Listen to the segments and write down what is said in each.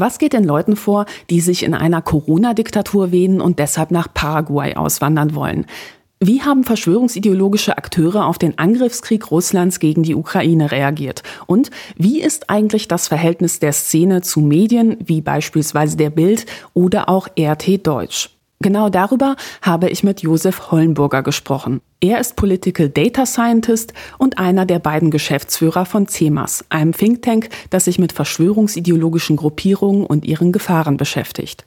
Was geht den Leuten vor, die sich in einer Corona-Diktatur wehen und deshalb nach Paraguay auswandern wollen? Wie haben verschwörungsideologische Akteure auf den Angriffskrieg Russlands gegen die Ukraine reagiert? Und wie ist eigentlich das Verhältnis der Szene zu Medien wie beispielsweise der Bild oder auch RT Deutsch? Genau darüber habe ich mit Josef Hollenburger gesprochen. Er ist Political Data Scientist und einer der beiden Geschäftsführer von CEMAS, einem Think Tank, das sich mit verschwörungsideologischen Gruppierungen und ihren Gefahren beschäftigt.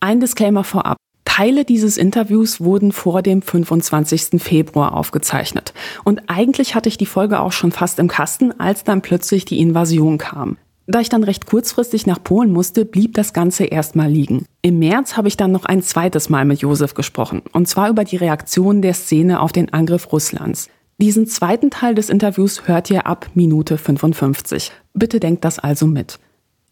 Ein Disclaimer vorab. Teile dieses Interviews wurden vor dem 25. Februar aufgezeichnet. Und eigentlich hatte ich die Folge auch schon fast im Kasten, als dann plötzlich die Invasion kam. Da ich dann recht kurzfristig nach Polen musste, blieb das Ganze erstmal liegen. Im März habe ich dann noch ein zweites Mal mit Josef gesprochen, und zwar über die Reaktion der Szene auf den Angriff Russlands. Diesen zweiten Teil des Interviews hört ihr ab Minute 55. Bitte denkt das also mit.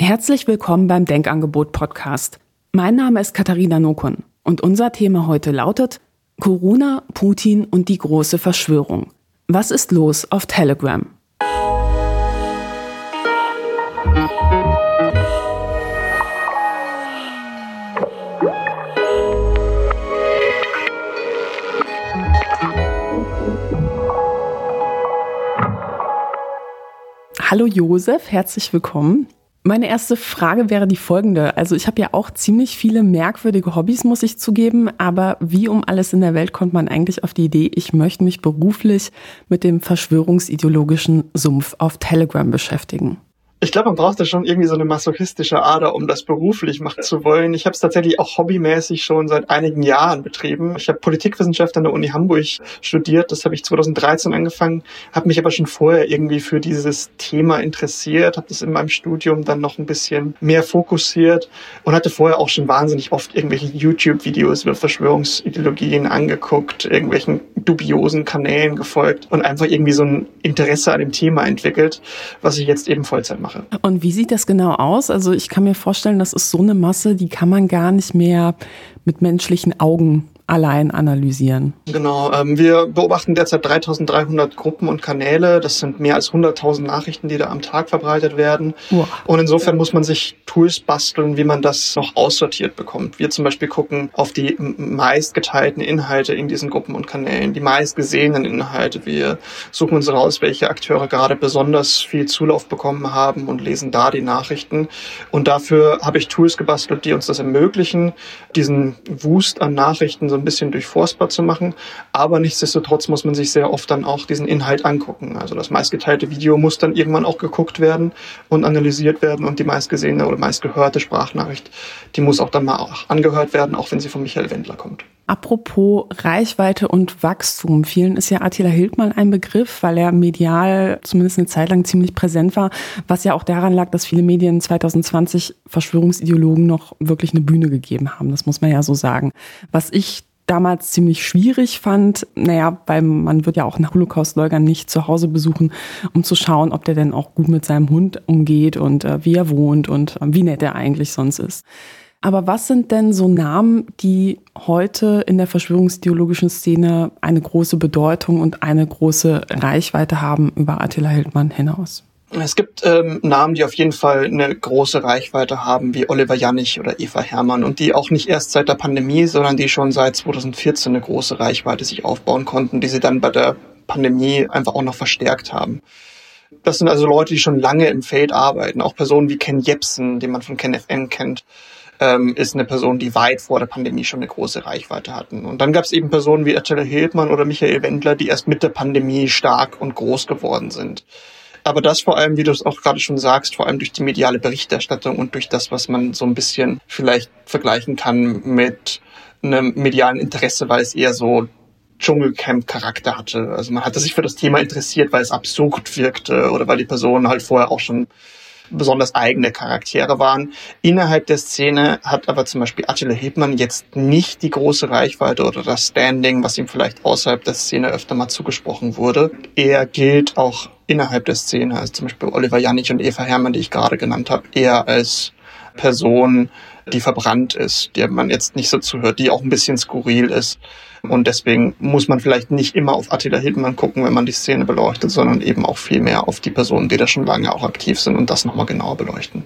Herzlich willkommen beim Denkangebot Podcast. Mein Name ist Katharina Nokun und unser Thema heute lautet Corona, Putin und die große Verschwörung. Was ist los auf Telegram? Hallo Josef, herzlich willkommen. Meine erste Frage wäre die folgende. Also ich habe ja auch ziemlich viele merkwürdige Hobbys, muss ich zugeben, aber wie um alles in der Welt kommt man eigentlich auf die Idee, ich möchte mich beruflich mit dem verschwörungsideologischen Sumpf auf Telegram beschäftigen? Ich glaube, man braucht da schon irgendwie so eine masochistische Ader, um das beruflich machen zu wollen. Ich habe es tatsächlich auch hobbymäßig schon seit einigen Jahren betrieben. Ich habe Politikwissenschaft an der Uni Hamburg studiert. Das habe ich 2013 angefangen, habe mich aber schon vorher irgendwie für dieses Thema interessiert, habe das in meinem Studium dann noch ein bisschen mehr fokussiert und hatte vorher auch schon wahnsinnig oft irgendwelche YouTube-Videos über Verschwörungsideologien angeguckt, irgendwelchen dubiosen Kanälen gefolgt und einfach irgendwie so ein Interesse an dem Thema entwickelt, was ich jetzt eben Vollzeit mache. Und wie sieht das genau aus? Also ich kann mir vorstellen, das ist so eine Masse, die kann man gar nicht mehr mit menschlichen Augen allein analysieren. Genau, ähm, wir beobachten derzeit 3300 Gruppen und Kanäle. Das sind mehr als 100.000 Nachrichten, die da am Tag verbreitet werden. Wow. Und insofern muss man sich Tools basteln, wie man das noch aussortiert bekommt. Wir zum Beispiel gucken auf die meistgeteilten Inhalte in diesen Gruppen und Kanälen, die meistgesehenen Inhalte. Wir suchen uns raus, welche Akteure gerade besonders viel Zulauf bekommen haben und lesen da die Nachrichten. Und dafür habe ich Tools gebastelt, die uns das ermöglichen, diesen Wust an Nachrichten so ein bisschen durchforstbar zu machen. Aber nichtsdestotrotz muss man sich sehr oft dann auch diesen Inhalt angucken. Also das meistgeteilte Video muss dann irgendwann auch geguckt werden und analysiert werden und die meistgesehene oder meistgehörte Sprachnachricht, die muss auch dann mal auch angehört werden, auch wenn sie von Michael Wendler kommt. Apropos Reichweite und Wachstum. Vielen ist ja Attila Hildmann ein Begriff, weil er medial zumindest eine Zeit lang ziemlich präsent war, was ja auch daran lag, dass viele Medien 2020 Verschwörungsideologen noch wirklich eine Bühne gegeben haben. Das muss man ja so sagen. Was ich damals ziemlich schwierig fand, naja, weil man wird ja auch nach Holocaust-Leugnern nicht zu Hause besuchen, um zu schauen, ob der denn auch gut mit seinem Hund umgeht und äh, wie er wohnt und äh, wie nett er eigentlich sonst ist. Aber was sind denn so Namen, die heute in der verschwörungstheologischen Szene eine große Bedeutung und eine große Reichweite haben über Attila Hildmann hinaus? Es gibt ähm, Namen, die auf jeden Fall eine große Reichweite haben, wie Oliver Janich oder Eva Hermann und die auch nicht erst seit der Pandemie, sondern die schon seit 2014 eine große Reichweite sich aufbauen konnten, die sie dann bei der Pandemie einfach auch noch verstärkt haben. Das sind also Leute, die schon lange im Feld arbeiten, auch Personen wie Ken Jebsen, den man von KenFM kennt ähm, ist eine Person, die weit vor der Pandemie schon eine große Reichweite hatten. Und dann gab es eben Personen wie Attila Hildmann oder Michael Wendler, die erst mit der Pandemie stark und groß geworden sind. Aber das vor allem, wie du es auch gerade schon sagst, vor allem durch die mediale Berichterstattung und durch das, was man so ein bisschen vielleicht vergleichen kann mit einem medialen Interesse, weil es eher so Dschungelcamp-Charakter hatte. Also man hatte sich für das Thema interessiert, weil es absurd wirkte oder weil die Personen halt vorher auch schon besonders eigene Charaktere waren. Innerhalb der Szene hat aber zum Beispiel Attila Hildmann jetzt nicht die große Reichweite oder das Standing, was ihm vielleicht außerhalb der Szene öfter mal zugesprochen wurde. Er gilt auch innerhalb der Szene, also zum Beispiel Oliver Janich und Eva Herrmann, die ich gerade genannt habe, eher als Person, die verbrannt ist, der man jetzt nicht so zuhört, die auch ein bisschen skurril ist. Und deswegen muss man vielleicht nicht immer auf Attila Hildmann gucken, wenn man die Szene beleuchtet, sondern eben auch viel mehr auf die Personen, die da schon lange auch aktiv sind und das nochmal genauer beleuchten.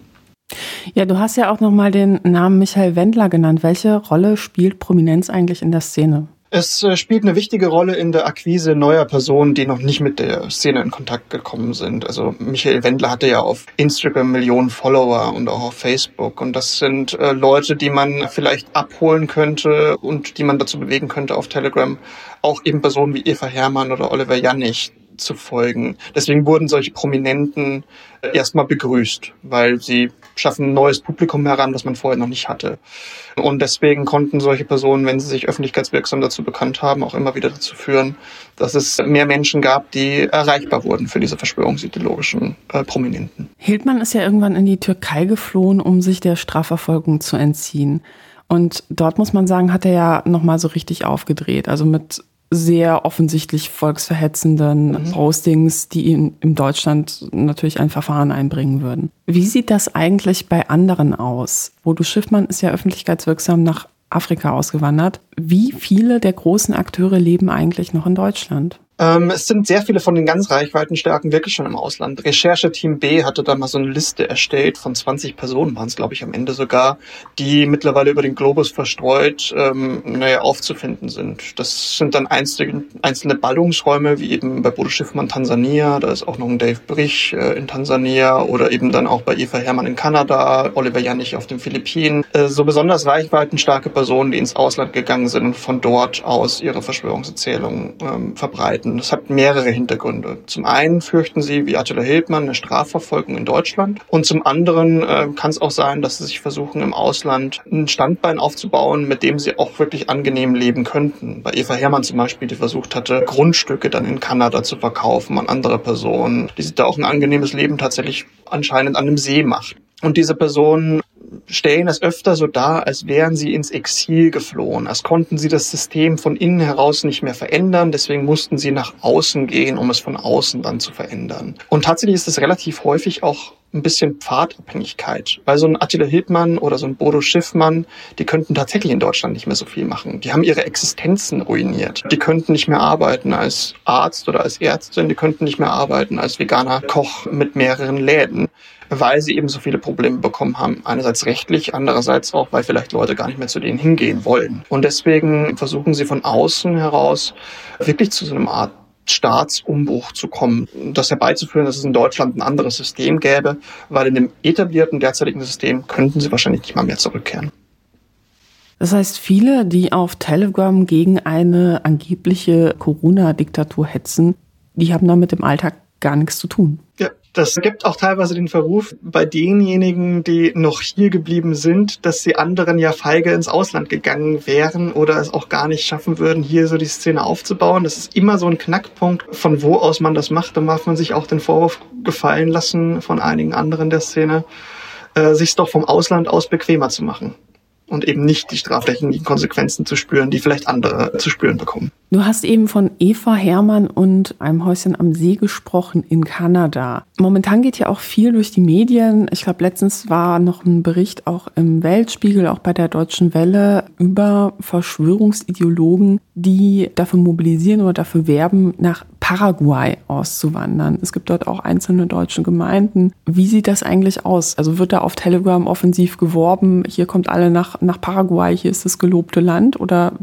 Ja, du hast ja auch nochmal den Namen Michael Wendler genannt. Welche Rolle spielt Prominenz eigentlich in der Szene? Es äh, spielt eine wichtige Rolle in der Akquise neuer Personen, die noch nicht mit der Szene in Kontakt gekommen sind. Also Michael Wendler hatte ja auf Instagram Millionen Follower und auch auf Facebook. Und das sind äh, Leute, die man vielleicht abholen könnte und die man dazu bewegen könnte auf Telegram. Auch eben Personen wie Eva Hermann oder Oliver Jannig, zu folgen. Deswegen wurden solche Prominenten äh, erstmal begrüßt, weil sie schaffen ein neues Publikum heran, das man vorher noch nicht hatte. Und deswegen konnten solche Personen, wenn sie sich öffentlichkeitswirksam dazu bekannt haben, auch immer wieder dazu führen, dass es mehr Menschen gab, die erreichbar wurden für diese verschwörungsideologischen äh, Prominenten. Hildmann ist ja irgendwann in die Türkei geflohen, um sich der Strafverfolgung zu entziehen. Und dort muss man sagen, hat er ja nochmal so richtig aufgedreht. Also mit sehr offensichtlich volksverhetzenden mhm. Postings, die in, in Deutschland natürlich ein Verfahren einbringen würden. Wie sieht das eigentlich bei anderen aus? Bodo Schiffmann ist ja öffentlichkeitswirksam nach Afrika ausgewandert. Wie viele der großen Akteure leben eigentlich noch in Deutschland? Ähm, es sind sehr viele von den ganz Reichweitenstarken wirklich schon im Ausland. Rechercheteam B hatte da mal so eine Liste erstellt von 20 Personen, waren es glaube ich am Ende sogar, die mittlerweile über den Globus verstreut ähm, naja, aufzufinden sind. Das sind dann einzelne, einzelne Ballungsräume, wie eben bei Bodo Schiffmann Tansania, da ist auch noch ein Dave Brich äh, in Tansania oder eben dann auch bei Eva Hermann in Kanada, Oliver Janich auf den Philippinen. Äh, so besonders reichweitenstarke Personen, die ins Ausland gegangen sind und von dort aus ihre Verschwörungserzählungen ähm, verbreiten. Das hat mehrere Hintergründe. Zum einen fürchten sie, wie Attila Hildmann, eine Strafverfolgung in Deutschland. Und zum anderen äh, kann es auch sein, dass sie sich versuchen, im Ausland ein Standbein aufzubauen, mit dem sie auch wirklich angenehm leben könnten. Bei Eva Hermann zum Beispiel, die versucht hatte, Grundstücke dann in Kanada zu verkaufen an andere Personen, die sich da auch ein angenehmes Leben tatsächlich anscheinend an einem See macht. Und diese Personen stellen es öfter so dar, als wären sie ins Exil geflohen, als konnten sie das System von innen heraus nicht mehr verändern, deswegen mussten sie nach außen gehen, um es von außen dann zu verändern. Und tatsächlich ist es relativ häufig auch ein bisschen Pfadabhängigkeit. Weil so ein Attila Hildmann oder so ein Bodo Schiffmann, die könnten tatsächlich in Deutschland nicht mehr so viel machen. Die haben ihre Existenzen ruiniert. Die könnten nicht mehr arbeiten als Arzt oder als Ärztin, die könnten nicht mehr arbeiten als veganer Koch mit mehreren Läden weil sie eben so viele Probleme bekommen haben. Einerseits rechtlich, andererseits auch, weil vielleicht Leute gar nicht mehr zu denen hingehen wollen. Und deswegen versuchen sie von außen heraus wirklich zu so einer Art Staatsumbruch zu kommen, das herbeizuführen, dass es in Deutschland ein anderes System gäbe, weil in dem etablierten derzeitigen System könnten sie wahrscheinlich nicht mal mehr zurückkehren. Das heißt, viele, die auf Telegram gegen eine angebliche Corona-Diktatur hetzen, die haben damit im Alltag gar nichts zu tun. Ja, das gibt auch teilweise den Verruf bei denjenigen, die noch hier geblieben sind, dass die anderen ja feige ins Ausland gegangen wären oder es auch gar nicht schaffen würden, hier so die Szene aufzubauen. Das ist immer so ein Knackpunkt, von wo aus man das macht. Da darf man sich auch den Vorwurf gefallen lassen von einigen anderen der Szene, äh, sich doch vom Ausland aus bequemer zu machen und eben nicht die strafrechtlichen Konsequenzen zu spüren, die vielleicht andere zu spüren bekommen. Du hast eben von Eva Hermann und einem Häuschen am See gesprochen in Kanada. Momentan geht ja auch viel durch die Medien. Ich glaube, letztens war noch ein Bericht auch im Weltspiegel, auch bei der Deutschen Welle über Verschwörungsideologen, die dafür mobilisieren oder dafür werben, nach Paraguay auszuwandern. Es gibt dort auch einzelne deutsche Gemeinden. Wie sieht das eigentlich aus? Also wird da auf Telegram offensiv geworben, hier kommt alle nach, nach Paraguay, hier ist das gelobte Land oder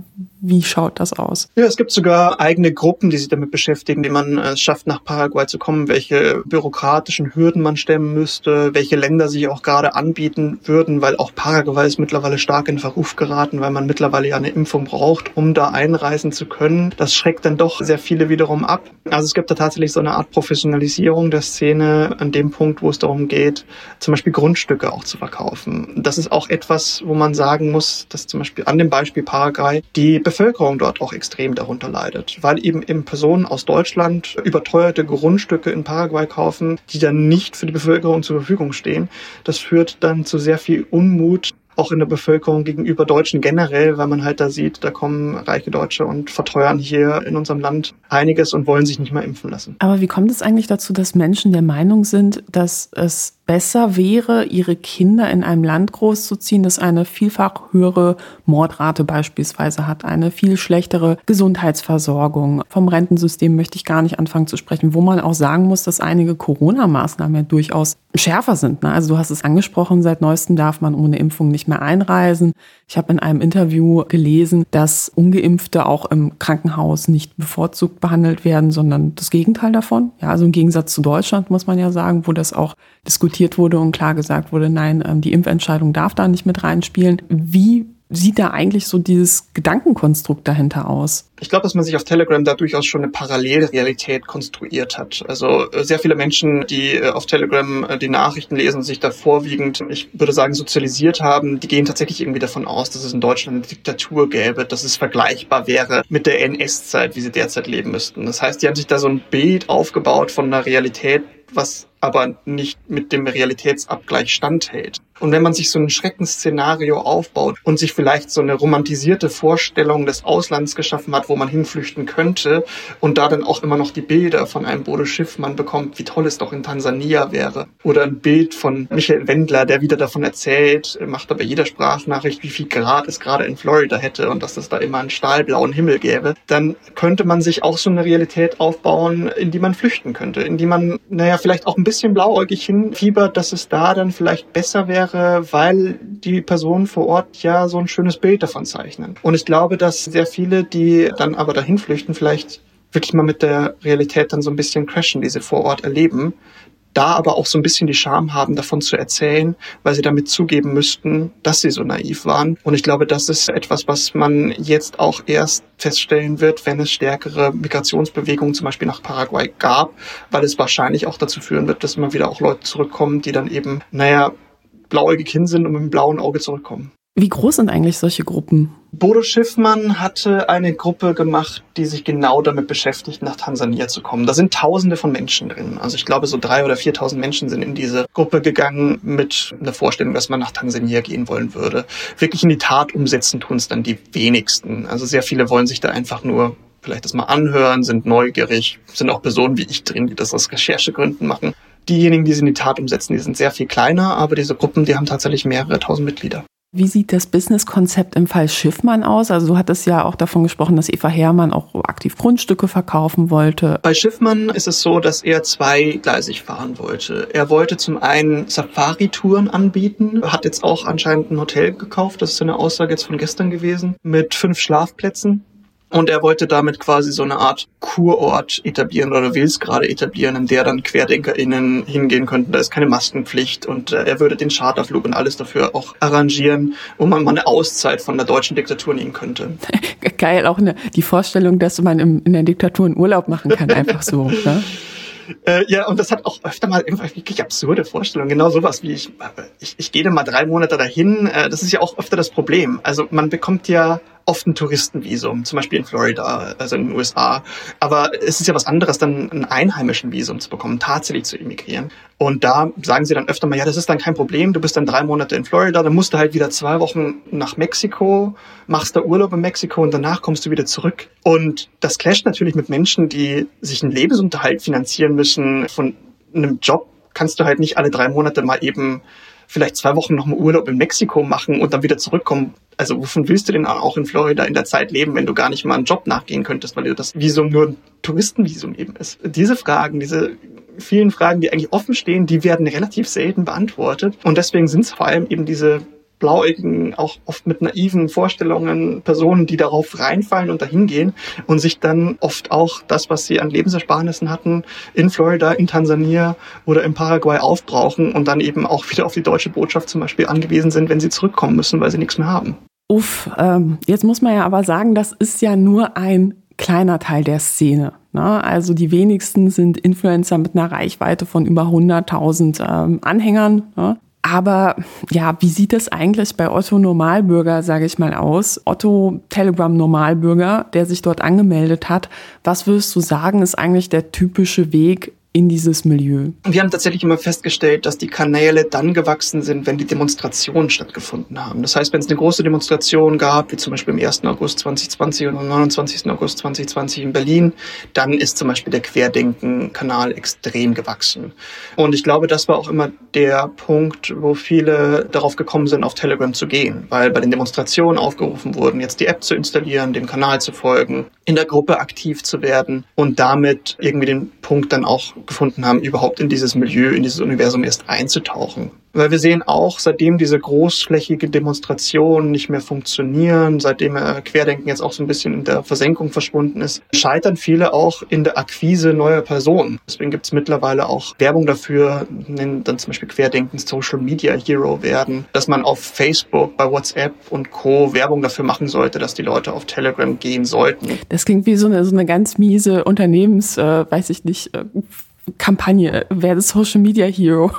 wie schaut das aus? Ja, es gibt sogar eigene Gruppen, die sich damit beschäftigen, wie man es schafft, nach Paraguay zu kommen, welche bürokratischen Hürden man stemmen müsste, welche Länder sich auch gerade anbieten würden, weil auch Paraguay ist mittlerweile stark in Verruf geraten, weil man mittlerweile ja eine Impfung braucht, um da einreisen zu können. Das schreckt dann doch sehr viele wiederum ab. Also es gibt da tatsächlich so eine Art Professionalisierung der Szene an dem Punkt, wo es darum geht, zum Beispiel Grundstücke auch zu verkaufen. Das ist auch etwas, wo man sagen muss, dass zum Beispiel an dem Beispiel Paraguay die Bevölkerung dort auch extrem darunter leidet, weil eben eben Personen aus Deutschland überteuerte Grundstücke in Paraguay kaufen, die dann nicht für die Bevölkerung zur Verfügung stehen. Das führt dann zu sehr viel Unmut auch in der Bevölkerung gegenüber Deutschen generell, weil man halt da sieht, da kommen reiche Deutsche und verteuern hier in unserem Land einiges und wollen sich nicht mehr impfen lassen. Aber wie kommt es eigentlich dazu, dass Menschen der Meinung sind, dass es besser wäre, ihre Kinder in einem Land großzuziehen, das eine vielfach höhere Mordrate beispielsweise hat, eine viel schlechtere Gesundheitsversorgung. Vom Rentensystem möchte ich gar nicht anfangen zu sprechen, wo man auch sagen muss, dass einige Corona-Maßnahmen ja durchaus schärfer sind. Ne? Also du hast es angesprochen, seit neuestem darf man ohne Impfung nicht mehr einreisen. Ich habe in einem Interview gelesen, dass ungeimpfte auch im Krankenhaus nicht bevorzugt behandelt werden, sondern das Gegenteil davon. Ja, also im Gegensatz zu Deutschland muss man ja sagen, wo das auch diskutiert wurde und klar gesagt wurde, nein, ähm, die Impfentscheidung darf da nicht mit reinspielen. Wie sieht da eigentlich so dieses Gedankenkonstrukt dahinter aus? Ich glaube, dass man sich auf Telegram da durchaus schon eine Parallelrealität konstruiert hat. Also äh, sehr viele Menschen, die äh, auf Telegram äh, die Nachrichten lesen und sich da vorwiegend, ich würde sagen, sozialisiert haben, die gehen tatsächlich irgendwie davon aus, dass es in Deutschland eine Diktatur gäbe, dass es vergleichbar wäre mit der NS-Zeit, wie sie derzeit leben müssten. Das heißt, die haben sich da so ein Bild aufgebaut von einer Realität, was aber nicht mit dem Realitätsabgleich standhält. Und wenn man sich so ein Schreckensszenario aufbaut und sich vielleicht so eine romantisierte Vorstellung des Auslands geschaffen hat, wo man hinflüchten könnte und da dann auch immer noch die Bilder von einem Bodo Schiffmann bekommt, wie toll es doch in Tansania wäre. Oder ein Bild von Michael Wendler, der wieder davon erzählt, macht aber jeder Sprachnachricht, wie viel Grad es gerade in Florida hätte und dass es da immer einen stahlblauen Himmel gäbe, dann könnte man sich auch so eine Realität aufbauen, in die man flüchten könnte, in die man, naja, vielleicht auch ein bisschen blauäugig hinfiebert, dass es da dann vielleicht besser wäre, weil die Personen vor Ort ja so ein schönes Bild davon zeichnen. Und ich glaube, dass sehr viele, die dann aber dahin flüchten, vielleicht wirklich mal mit der Realität dann so ein bisschen crashen, die sie vor Ort erleben, da aber auch so ein bisschen die Scham haben, davon zu erzählen, weil sie damit zugeben müssten, dass sie so naiv waren. Und ich glaube, das ist etwas, was man jetzt auch erst feststellen wird, wenn es stärkere Migrationsbewegungen zum Beispiel nach Paraguay gab, weil es wahrscheinlich auch dazu führen wird, dass immer wieder auch Leute zurückkommen, die dann eben, naja, blauäugig hin sind und mit einem blauen Auge zurückkommen. Wie groß sind eigentlich solche Gruppen? Bodo Schiffmann hatte eine Gruppe gemacht, die sich genau damit beschäftigt, nach Tansania zu kommen. Da sind Tausende von Menschen drin. Also ich glaube, so drei oder viertausend Menschen sind in diese Gruppe gegangen mit einer Vorstellung, dass man nach Tansania gehen wollen würde. Wirklich in die Tat umsetzen tun es dann die wenigsten. Also sehr viele wollen sich da einfach nur vielleicht das mal anhören, sind neugierig, sind auch Personen wie ich drin, die das aus Recherchegründen machen. Diejenigen, die sie in die Tat umsetzen, die sind sehr viel kleiner, aber diese Gruppen, die haben tatsächlich mehrere tausend Mitglieder. Wie sieht das Businesskonzept im Fall Schiffmann aus? Also du hattest ja auch davon gesprochen, dass Eva Hermann auch aktiv Grundstücke verkaufen wollte. Bei Schiffmann ist es so, dass er zweigleisig fahren wollte. Er wollte zum einen Safari-Touren anbieten, hat jetzt auch anscheinend ein Hotel gekauft, das ist eine Aussage jetzt von gestern gewesen, mit fünf Schlafplätzen. Und er wollte damit quasi so eine Art Kurort etablieren oder will es gerade etablieren, in der dann QuerdenkerInnen hingehen könnten. Da ist keine Maskenpflicht und äh, er würde den Charterflug und alles dafür auch arrangieren, wo man mal eine Auszeit von der deutschen Diktatur nehmen könnte. Geil, auch eine, die Vorstellung, dass man im, in der Diktatur einen Urlaub machen kann, einfach so. Ne? Äh, ja, und das hat auch öfter mal wirklich absurde Vorstellungen. Genau sowas wie ich, ich, ich gehe da mal drei Monate dahin. Äh, das ist ja auch öfter das Problem. Also man bekommt ja oft ein Touristenvisum, zum Beispiel in Florida, also in den USA. Aber es ist ja was anderes, dann ein einheimischen Visum zu bekommen, tatsächlich zu emigrieren. Und da sagen sie dann öfter mal, ja, das ist dann kein Problem, du bist dann drei Monate in Florida, dann musst du halt wieder zwei Wochen nach Mexiko, machst da Urlaub in Mexiko und danach kommst du wieder zurück. Und das clasht natürlich mit Menschen, die sich einen Lebensunterhalt finanzieren müssen von einem Job, kannst du halt nicht alle drei Monate mal eben vielleicht zwei Wochen noch mal Urlaub in Mexiko machen und dann wieder zurückkommen. Also wovon willst du denn auch in Florida in der Zeit leben, wenn du gar nicht mal einen Job nachgehen könntest, weil das Visum nur ein Touristenvisum eben ist? Diese Fragen, diese vielen Fragen, die eigentlich offen stehen, die werden relativ selten beantwortet. Und deswegen sind es vor allem eben diese blauäugigen, auch oft mit naiven Vorstellungen, Personen, die darauf reinfallen und dahin gehen und sich dann oft auch das, was sie an Lebensersparnissen hatten, in Florida, in Tansania oder in Paraguay aufbrauchen und dann eben auch wieder auf die deutsche Botschaft zum Beispiel angewiesen sind, wenn sie zurückkommen müssen, weil sie nichts mehr haben. Uff, ähm, jetzt muss man ja aber sagen, das ist ja nur ein kleiner Teil der Szene. Ne? Also die wenigsten sind Influencer mit einer Reichweite von über 100.000 ähm, Anhängern. Ne? Aber ja, wie sieht es eigentlich bei Otto Normalbürger, sage ich mal, aus? Otto Telegram Normalbürger, der sich dort angemeldet hat. Was würdest du sagen, ist eigentlich der typische Weg in dieses Milieu? Wir haben tatsächlich immer festgestellt, dass die Kanäle dann gewachsen sind, wenn die Demonstrationen stattgefunden haben. Das heißt, wenn es eine große Demonstration gab, wie zum Beispiel am 1. August 2020 oder am 29. August 2020 in Berlin, dann ist zum Beispiel der Querdenken-Kanal extrem gewachsen. Und ich glaube, das war auch immer der Punkt, wo viele darauf gekommen sind, auf Telegram zu gehen, weil bei den Demonstrationen aufgerufen wurden, jetzt die App zu installieren, dem Kanal zu folgen, in der Gruppe aktiv zu werden und damit irgendwie den Punkt dann auch gefunden haben, überhaupt in dieses Milieu, in dieses Universum erst einzutauchen. Weil wir sehen auch, seitdem diese großflächige Demonstrationen nicht mehr funktionieren, seitdem Querdenken jetzt auch so ein bisschen in der Versenkung verschwunden ist, scheitern viele auch in der Akquise neuer Personen. Deswegen gibt es mittlerweile auch Werbung dafür, nennen dann zum Beispiel Querdenken Social Media Hero werden, dass man auf Facebook, bei WhatsApp und Co. Werbung dafür machen sollte, dass die Leute auf Telegram gehen sollten. Das klingt wie so eine, so eine ganz miese Unternehmens, äh, weiß ich nicht, äh, Kampagne, werde Social Media Hero.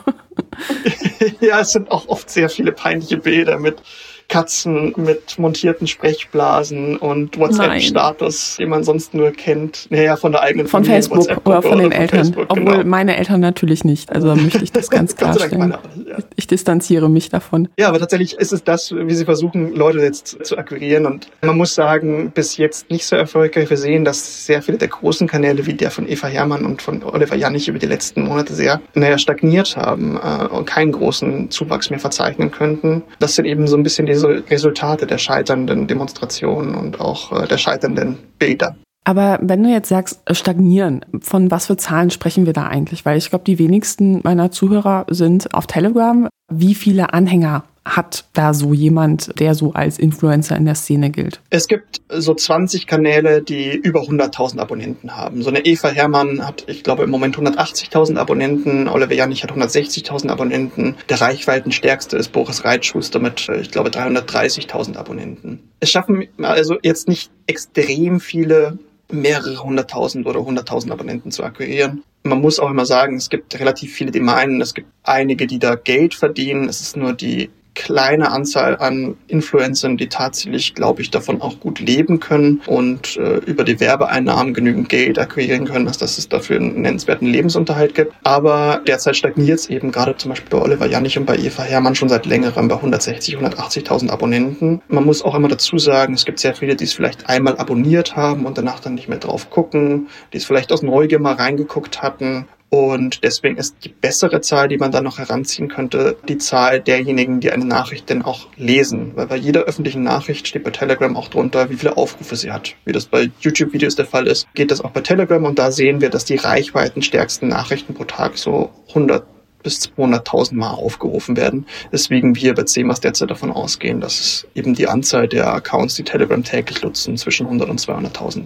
ja, es sind auch oft sehr viele peinliche Bilder mit Katzen mit montierten Sprechblasen und WhatsApp-Status, den man sonst nur kennt. Naja, von der eigenen Von Familie, Facebook oder von den oder Eltern. Facebook, Obwohl genau. meine Eltern natürlich nicht. Also möchte ich das ganz klarstellen. ja. Ich distanziere mich davon. Ja, aber tatsächlich ist es das, wie sie versuchen, Leute jetzt zu akquirieren. Und man muss sagen, bis jetzt nicht so erfolgreich. Wir sehen, dass sehr viele der großen Kanäle, wie der von Eva Hermann und von Oliver Janich über die letzten Monate sehr, naja, stagniert haben äh, und keinen großen Zuwachs mehr verzeichnen könnten. Das sind eben so ein bisschen die Resultate der scheiternden Demonstrationen und auch äh, der scheiternden Bilder. Aber wenn du jetzt sagst, äh, stagnieren, von was für Zahlen sprechen wir da eigentlich? Weil ich glaube, die wenigsten meiner Zuhörer sind auf Telegram. Wie viele Anhänger hat da so jemand, der so als Influencer in der Szene gilt? Es gibt so 20 Kanäle, die über 100.000 Abonnenten haben. So eine Eva Hermann hat, ich glaube, im Moment 180.000 Abonnenten. Oliver Janich hat 160.000 Abonnenten. Der reichweitenstärkste ist Boris Reitschuster mit, ich glaube, 330.000 Abonnenten. Es schaffen also jetzt nicht extrem viele mehrere hunderttausend oder hunderttausend Abonnenten zu akquirieren. Man muss auch immer sagen, es gibt relativ viele, die meinen, es gibt einige, die da Geld verdienen. Es ist nur die kleine Anzahl an Influencern, die tatsächlich, glaube ich, davon auch gut leben können und äh, über die Werbeeinnahmen genügend Geld akquirieren können, dass, dass es dafür einen nennenswerten Lebensunterhalt gibt. Aber derzeit stagniert es eben gerade zum Beispiel bei Oliver Janich und bei Eva Hermann schon seit längerem bei 160, 180.000 Abonnenten. Man muss auch immer dazu sagen, es gibt sehr viele, die es vielleicht einmal abonniert haben und danach dann nicht mehr drauf gucken, die es vielleicht aus Neugier mal reingeguckt hatten und deswegen ist die bessere Zahl, die man dann noch heranziehen könnte, die Zahl derjenigen, die eine Nachricht denn auch lesen. Weil bei jeder öffentlichen Nachricht steht bei Telegram auch drunter, wie viele Aufrufe sie hat. Wie das bei YouTube-Videos der Fall ist, geht das auch bei Telegram. Und da sehen wir, dass die reichweitenstärksten Nachrichten pro Tag so 100 bis 200.000 Mal aufgerufen werden. Deswegen wir bei CMAS derzeit davon ausgehen, dass eben die Anzahl der Accounts, die Telegram täglich nutzen, zwischen 100 und 200.000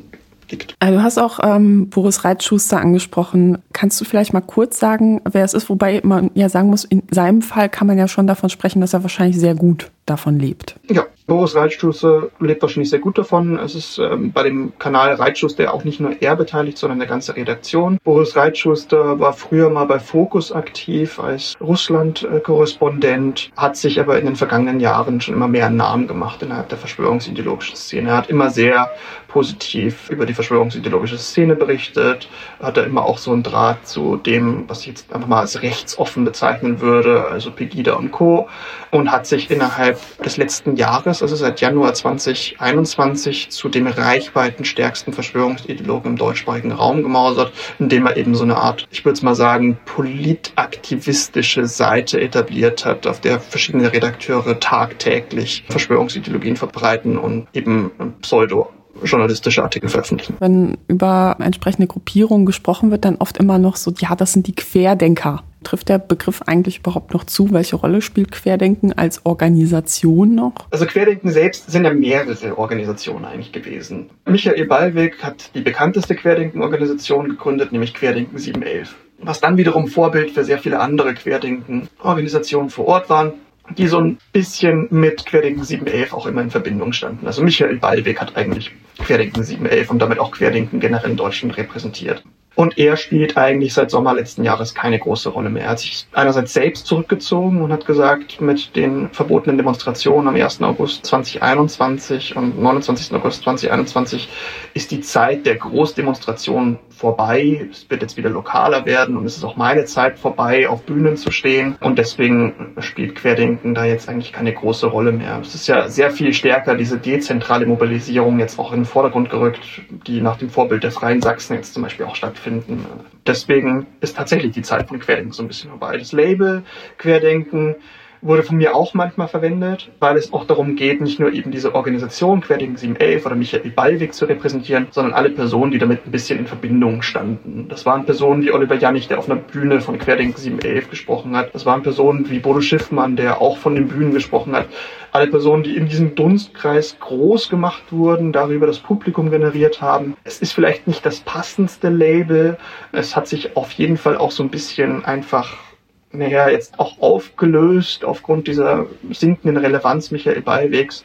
liegt. Also du hast auch ähm, Boris Reitschuster angesprochen. Kannst du vielleicht mal kurz sagen, wer es ist? Wobei man ja sagen muss, in seinem Fall kann man ja schon davon sprechen, dass er wahrscheinlich sehr gut davon lebt. Ja, Boris Reitschuster lebt wahrscheinlich sehr gut davon. Es ist ähm, bei dem Kanal Reitschuster auch nicht nur er beteiligt, sondern der ganze Redaktion. Boris Reitschuster war früher mal bei Focus aktiv als Russland-Korrespondent, hat sich aber in den vergangenen Jahren schon immer mehr einen Namen gemacht innerhalb der verschwörungsideologischen Szene. Er hat immer sehr positiv über die verschwörungsideologische Szene berichtet, hat er immer auch so einen Draht zu dem, was ich jetzt einfach mal als rechtsoffen bezeichnen würde, also Pegida und Co. und hat sich innerhalb des letzten Jahres, also seit Januar 2021, zu dem reichweitenstärksten Verschwörungsideologen im deutschsprachigen Raum gemausert, indem er eben so eine Art, ich würde es mal sagen, politaktivistische Seite etabliert hat, auf der verschiedene Redakteure tagtäglich Verschwörungsideologien verbreiten und eben Pseudo journalistische Artikel veröffentlichen. Wenn über entsprechende Gruppierungen gesprochen wird, dann oft immer noch so, ja, das sind die Querdenker. Trifft der Begriff eigentlich überhaupt noch zu? Welche Rolle spielt Querdenken als Organisation noch? Also Querdenken selbst sind ja mehrere Organisationen eigentlich gewesen. Michael Ballweg hat die bekannteste Querdenken-Organisation gegründet, nämlich Querdenken 711. Was dann wiederum Vorbild für sehr viele andere Querdenken-Organisationen vor Ort waren die so ein bisschen mit Querdenken 711 auch immer in Verbindung standen. Also Michael Ballweg hat eigentlich Querdenken 711 und damit auch Querdenken generell in Deutschland repräsentiert. Und er spielt eigentlich seit Sommer letzten Jahres keine große Rolle mehr. Er hat sich einerseits selbst zurückgezogen und hat gesagt, mit den verbotenen Demonstrationen am 1. August 2021 und 29. August 2021 ist die Zeit der Großdemonstrationen vorbei. Es wird jetzt wieder lokaler werden und es ist auch meine Zeit vorbei, auf Bühnen zu stehen. Und deswegen spielt Querdenken da jetzt eigentlich keine große Rolle mehr. Es ist ja sehr viel stärker diese dezentrale Mobilisierung jetzt auch in den Vordergrund gerückt, die nach dem Vorbild der Freien Sachsen jetzt zum Beispiel auch stattfinden. Deswegen ist tatsächlich die Zeit von Querdenken so ein bisschen vorbei. Das Label Querdenken wurde von mir auch manchmal verwendet, weil es auch darum geht, nicht nur eben diese Organisation Querdenken 711 oder Michael Ballweg zu repräsentieren, sondern alle Personen, die damit ein bisschen in Verbindung standen. Das waren Personen wie Oliver Janich, der auf einer Bühne von Querdenken 711 gesprochen hat. Das waren Personen wie Bodo Schiffmann, der auch von den Bühnen gesprochen hat. Alle Personen, die in diesem Dunstkreis groß gemacht wurden, darüber das Publikum generiert haben. Es ist vielleicht nicht das passendste Label. Es hat sich auf jeden Fall auch so ein bisschen einfach naja, jetzt auch aufgelöst aufgrund dieser sinkenden Relevanz Michael Ballwegs.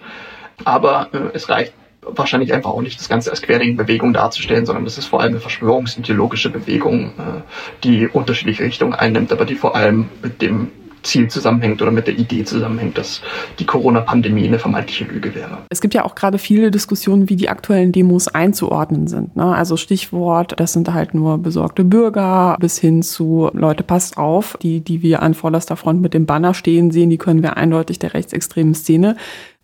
Aber äh, es reicht wahrscheinlich einfach auch nicht das Ganze als Querdenkenbewegung darzustellen, sondern das ist vor allem eine verschwörungsideologische Bewegung, äh, die unterschiedliche Richtungen einnimmt, aber die vor allem mit dem Ziel zusammenhängt oder mit der Idee zusammenhängt, dass die Corona-Pandemie eine vermeintliche Lüge wäre. Es gibt ja auch gerade viele Diskussionen, wie die aktuellen Demos einzuordnen sind. Ne? Also Stichwort, das sind halt nur besorgte Bürger bis hin zu Leute, passt auf, die, die wir an vorderster Front mit dem Banner stehen sehen, die können wir eindeutig der rechtsextremen Szene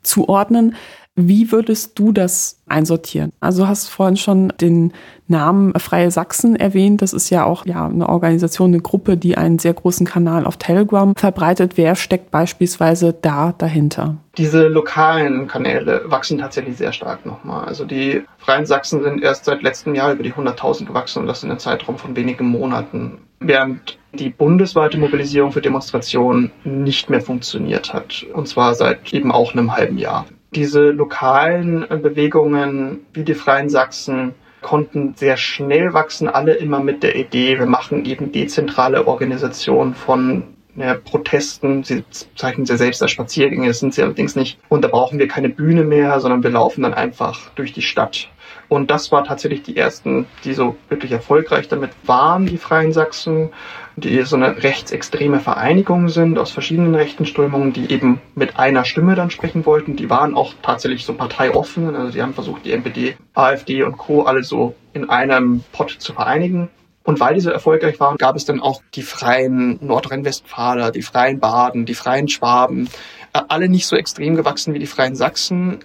zuordnen. Wie würdest du das einsortieren? Also hast vorhin schon den Namen Freie Sachsen erwähnt. Das ist ja auch ja, eine Organisation, eine Gruppe, die einen sehr großen Kanal auf Telegram verbreitet. Wer steckt beispielsweise da dahinter? Diese lokalen Kanäle wachsen tatsächlich sehr stark nochmal. Also die Freien Sachsen sind erst seit letztem Jahr über die 100.000 gewachsen und das in einem Zeitraum von wenigen Monaten. Während die bundesweite Mobilisierung für Demonstrationen nicht mehr funktioniert hat. Und zwar seit eben auch einem halben Jahr. Diese lokalen äh, Bewegungen wie die Freien Sachsen konnten sehr schnell wachsen, alle immer mit der Idee, wir machen eben dezentrale Organisation von ja, Protesten. Sie zeichnen sie selbst als Spaziergänge, das sind sie allerdings nicht. Und da brauchen wir keine Bühne mehr, sondern wir laufen dann einfach durch die Stadt. Und das war tatsächlich die ersten, die so wirklich erfolgreich damit waren, die Freien Sachsen, die so eine rechtsextreme Vereinigung sind aus verschiedenen rechten Strömungen, die eben mit einer Stimme dann sprechen wollten. Die waren auch tatsächlich so parteioffen, also die haben versucht, die NPD, AfD und Co. alle so in einem Pott zu vereinigen. Und weil die so erfolgreich waren, gab es dann auch die freien Nordrhein-Westfaler, die freien Baden, die freien Schwaben, äh, alle nicht so extrem gewachsen wie die freien Sachsen,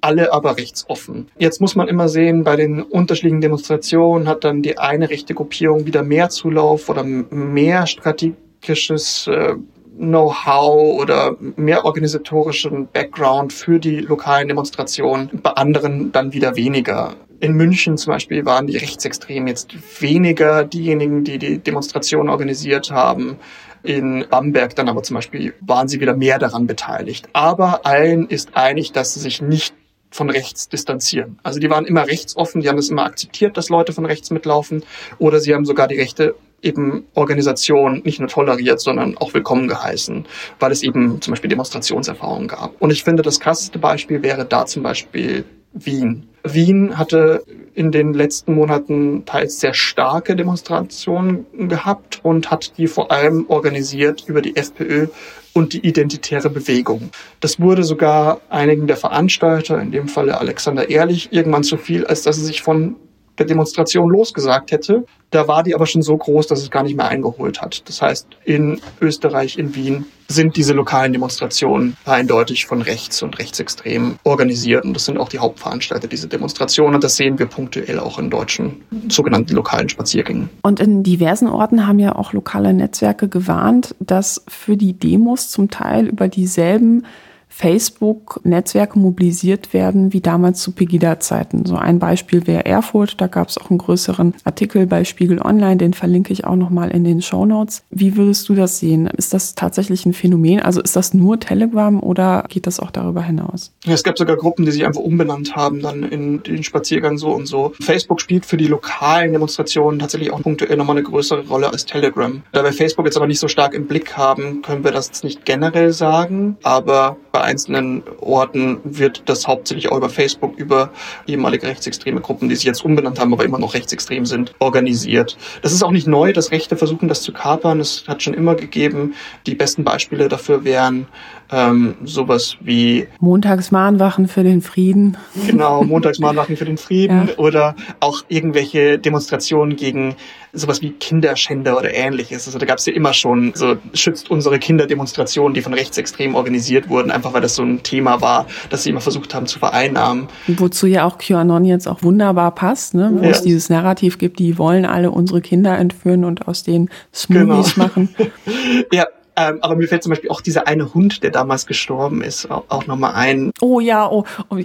alle aber rechtsoffen. Jetzt muss man immer sehen, bei den unterschiedlichen Demonstrationen hat dann die eine rechte Gruppierung wieder mehr Zulauf oder mehr strategisches äh, Know-how oder mehr organisatorischen Background für die lokalen Demonstrationen, bei anderen dann wieder weniger. In München zum Beispiel waren die Rechtsextremen jetzt weniger diejenigen, die die Demonstrationen organisiert haben. In Bamberg dann aber zum Beispiel waren sie wieder mehr daran beteiligt. Aber allen ist einig, dass sie sich nicht von rechts distanzieren. Also die waren immer rechtsoffen, die haben es immer akzeptiert, dass Leute von rechts mitlaufen oder sie haben sogar die rechte eben Organisation nicht nur toleriert, sondern auch willkommen geheißen, weil es eben zum Beispiel Demonstrationserfahrungen gab. Und ich finde, das krasseste Beispiel wäre da zum Beispiel Wien. Wien hatte in den letzten Monaten teils sehr starke Demonstrationen gehabt und hat die vor allem organisiert über die FPÖ und die identitäre Bewegung. Das wurde sogar einigen der Veranstalter, in dem Falle Alexander Ehrlich, irgendwann zu viel, als dass er sich von der Demonstration losgesagt hätte. Da war die aber schon so groß, dass es gar nicht mehr eingeholt hat. Das heißt, in Österreich, in Wien sind diese lokalen Demonstrationen eindeutig von rechts und rechtsextrem organisiert. Und das sind auch die Hauptveranstalter dieser Demonstrationen. Und das sehen wir punktuell auch in deutschen sogenannten lokalen Spaziergängen. Und in diversen Orten haben ja auch lokale Netzwerke gewarnt, dass für die Demos zum Teil über dieselben Facebook-Netzwerke mobilisiert werden, wie damals zu Pegida-Zeiten. So ein Beispiel wäre Erfurt. Da gab es auch einen größeren Artikel bei Spiegel Online, den verlinke ich auch nochmal in den Show Notes. Wie würdest du das sehen? Ist das tatsächlich ein Phänomen? Also ist das nur Telegram oder geht das auch darüber hinaus? Ja, es gab sogar Gruppen, die sich einfach umbenannt haben, dann in den Spaziergang so und so. Facebook spielt für die lokalen Demonstrationen tatsächlich auch punktuell nochmal eine größere Rolle als Telegram. Da wir Facebook jetzt aber nicht so stark im Blick haben, können wir das nicht generell sagen. Aber bei bei einzelnen Orten wird das hauptsächlich auch über Facebook, über ehemalige rechtsextreme Gruppen, die sich jetzt umbenannt haben, aber immer noch rechtsextrem sind, organisiert. Das ist auch nicht neu, dass Rechte versuchen, das zu kapern. Es hat schon immer gegeben. Die besten Beispiele dafür wären ähm, sowas wie Montagsmahnwachen für den Frieden. Genau, Montagsmahnwachen für den Frieden ja. oder auch irgendwelche Demonstrationen gegen sowas wie Kinderschänder oder ähnliches. Also da gab es ja immer schon so schützt unsere Kinder Demonstrationen, die von Rechtsextremen organisiert wurden, einfach weil das so ein Thema war, das sie immer versucht haben zu vereinnahmen. Wozu ja auch QAnon jetzt auch wunderbar passt, ne? wo ja. es dieses Narrativ gibt, die wollen alle unsere Kinder entführen und aus denen Smoothies genau. machen. ja, ähm, aber mir fällt zum Beispiel auch dieser eine Hund, der damals gestorben ist, auch, auch nochmal ein. Oh ja, oh, oh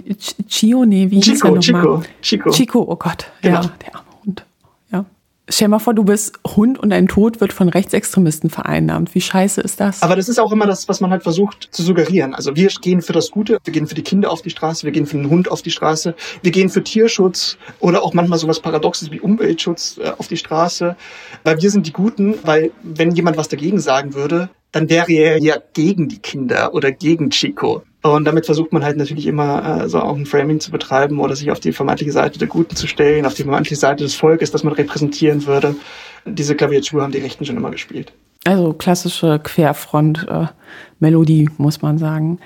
Chio, nee, wie Chico, hieß er Chico, Chico. Chico, oh Gott. Genau. Ja, der arme Hund. Ja. Stell mal vor, du bist Hund und dein Tod wird von Rechtsextremisten vereinnahmt. Wie scheiße ist das? Aber das ist auch immer das, was man halt versucht zu suggerieren. Also wir gehen für das Gute, wir gehen für die Kinder auf die Straße, wir gehen für den Hund auf die Straße, wir gehen für Tierschutz oder auch manchmal sowas Paradoxes wie Umweltschutz äh, auf die Straße. Weil wir sind die Guten, weil wenn jemand was dagegen sagen würde, dann wäre er ja gegen die Kinder oder gegen Chico. Und damit versucht man halt natürlich immer äh, so auch ein Framing zu betreiben oder sich auf die vermeintliche Seite der Guten zu stellen, auf die vermeintliche Seite des Volkes, das man repräsentieren würde. Diese Klaviatur haben die Rechten schon immer gespielt. Also klassische Querfront-Melodie, äh, muss man sagen.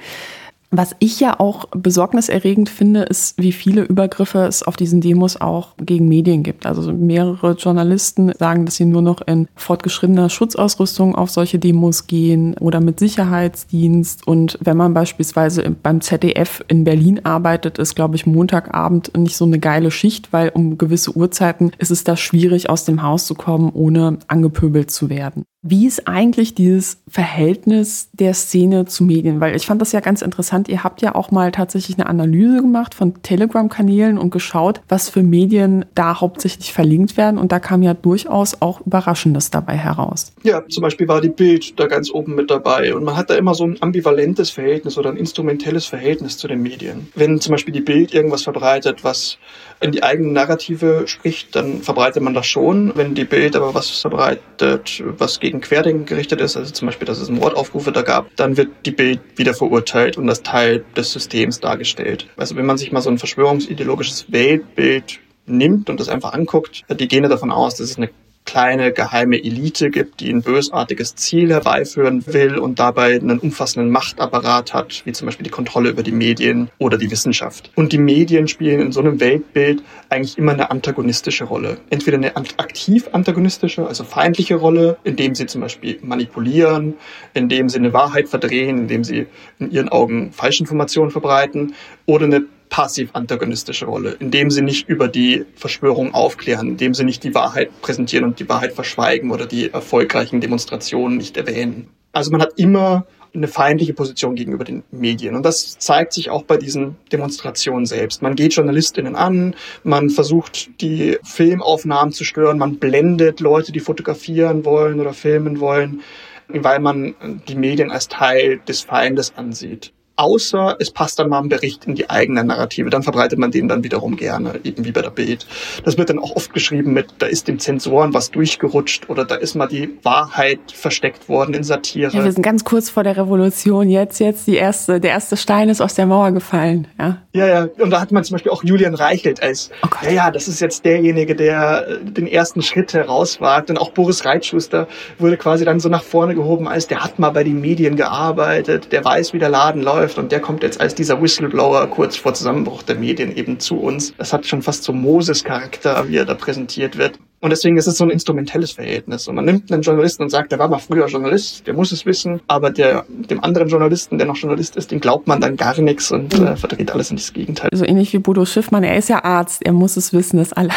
Was ich ja auch besorgniserregend finde, ist, wie viele Übergriffe es auf diesen Demos auch gegen Medien gibt. Also mehrere Journalisten sagen, dass sie nur noch in fortgeschrittener Schutzausrüstung auf solche Demos gehen oder mit Sicherheitsdienst. Und wenn man beispielsweise beim ZDF in Berlin arbeitet, ist, glaube ich, Montagabend nicht so eine geile Schicht, weil um gewisse Uhrzeiten ist es da schwierig, aus dem Haus zu kommen, ohne angepöbelt zu werden. Wie ist eigentlich dieses Verhältnis der Szene zu Medien? Weil ich fand das ja ganz interessant. Ihr habt ja auch mal tatsächlich eine Analyse gemacht von Telegram-Kanälen und geschaut, was für Medien da hauptsächlich verlinkt werden. Und da kam ja durchaus auch Überraschendes dabei heraus. Ja, zum Beispiel war die Bild da ganz oben mit dabei. Und man hat da immer so ein ambivalentes Verhältnis oder ein instrumentelles Verhältnis zu den Medien. Wenn zum Beispiel die Bild irgendwas verbreitet, was in die eigene Narrative spricht, dann verbreitet man das schon. Wenn die Bild aber was verbreitet, was gegen Querdenken gerichtet ist, also zum Beispiel, dass es Mordaufrufe da gab, dann wird die Bild wieder verurteilt und als Teil des Systems dargestellt. Also wenn man sich mal so ein verschwörungsideologisches Weltbild nimmt und das einfach anguckt, die gehen davon aus, dass es eine kleine geheime Elite gibt, die ein bösartiges Ziel herbeiführen will und dabei einen umfassenden Machtapparat hat, wie zum Beispiel die Kontrolle über die Medien oder die Wissenschaft. Und die Medien spielen in so einem Weltbild eigentlich immer eine antagonistische Rolle. Entweder eine aktiv antagonistische, also feindliche Rolle, indem sie zum Beispiel manipulieren, indem sie eine Wahrheit verdrehen, indem sie in ihren Augen Falschinformationen verbreiten, oder eine passiv-antagonistische Rolle, indem sie nicht über die Verschwörung aufklären, indem sie nicht die Wahrheit präsentieren und die Wahrheit verschweigen oder die erfolgreichen Demonstrationen nicht erwähnen. Also man hat immer eine feindliche Position gegenüber den Medien. Und das zeigt sich auch bei diesen Demonstrationen selbst. Man geht Journalistinnen an, man versucht die Filmaufnahmen zu stören, man blendet Leute, die fotografieren wollen oder filmen wollen, weil man die Medien als Teil des Feindes ansieht außer es passt dann mal ein Bericht in die eigene Narrative. Dann verbreitet man den dann wiederum gerne, eben wie bei der Bild. Das wird dann auch oft geschrieben mit, da ist dem Zensoren was durchgerutscht oder da ist mal die Wahrheit versteckt worden in Satire. Ja, wir sind ganz kurz vor der Revolution. Jetzt, jetzt die erste, der erste Stein ist aus der Mauer gefallen. Ja, ja, ja. Und da hat man zum Beispiel auch Julian Reichelt als, oh ja, ja, das ist jetzt derjenige, der äh, den ersten Schritt herauswagt. Und auch Boris Reitschuster wurde quasi dann so nach vorne gehoben als, der hat mal bei den Medien gearbeitet, der weiß, wie der Laden läuft läuft und der kommt jetzt als dieser Whistleblower kurz vor Zusammenbruch der Medien eben zu uns. Das hat schon fast so Moses-Charakter, wie er da präsentiert wird. Und deswegen ist es so ein instrumentelles Verhältnis. Und man nimmt einen Journalisten und sagt, der war mal früher Journalist, der muss es wissen, aber der, dem anderen Journalisten, der noch Journalist ist, dem glaubt man dann gar nichts und äh, verdreht alles in das Gegenteil. So ähnlich wie Bodo Schiffmann, er ist ja Arzt, er muss es wissen, dass alle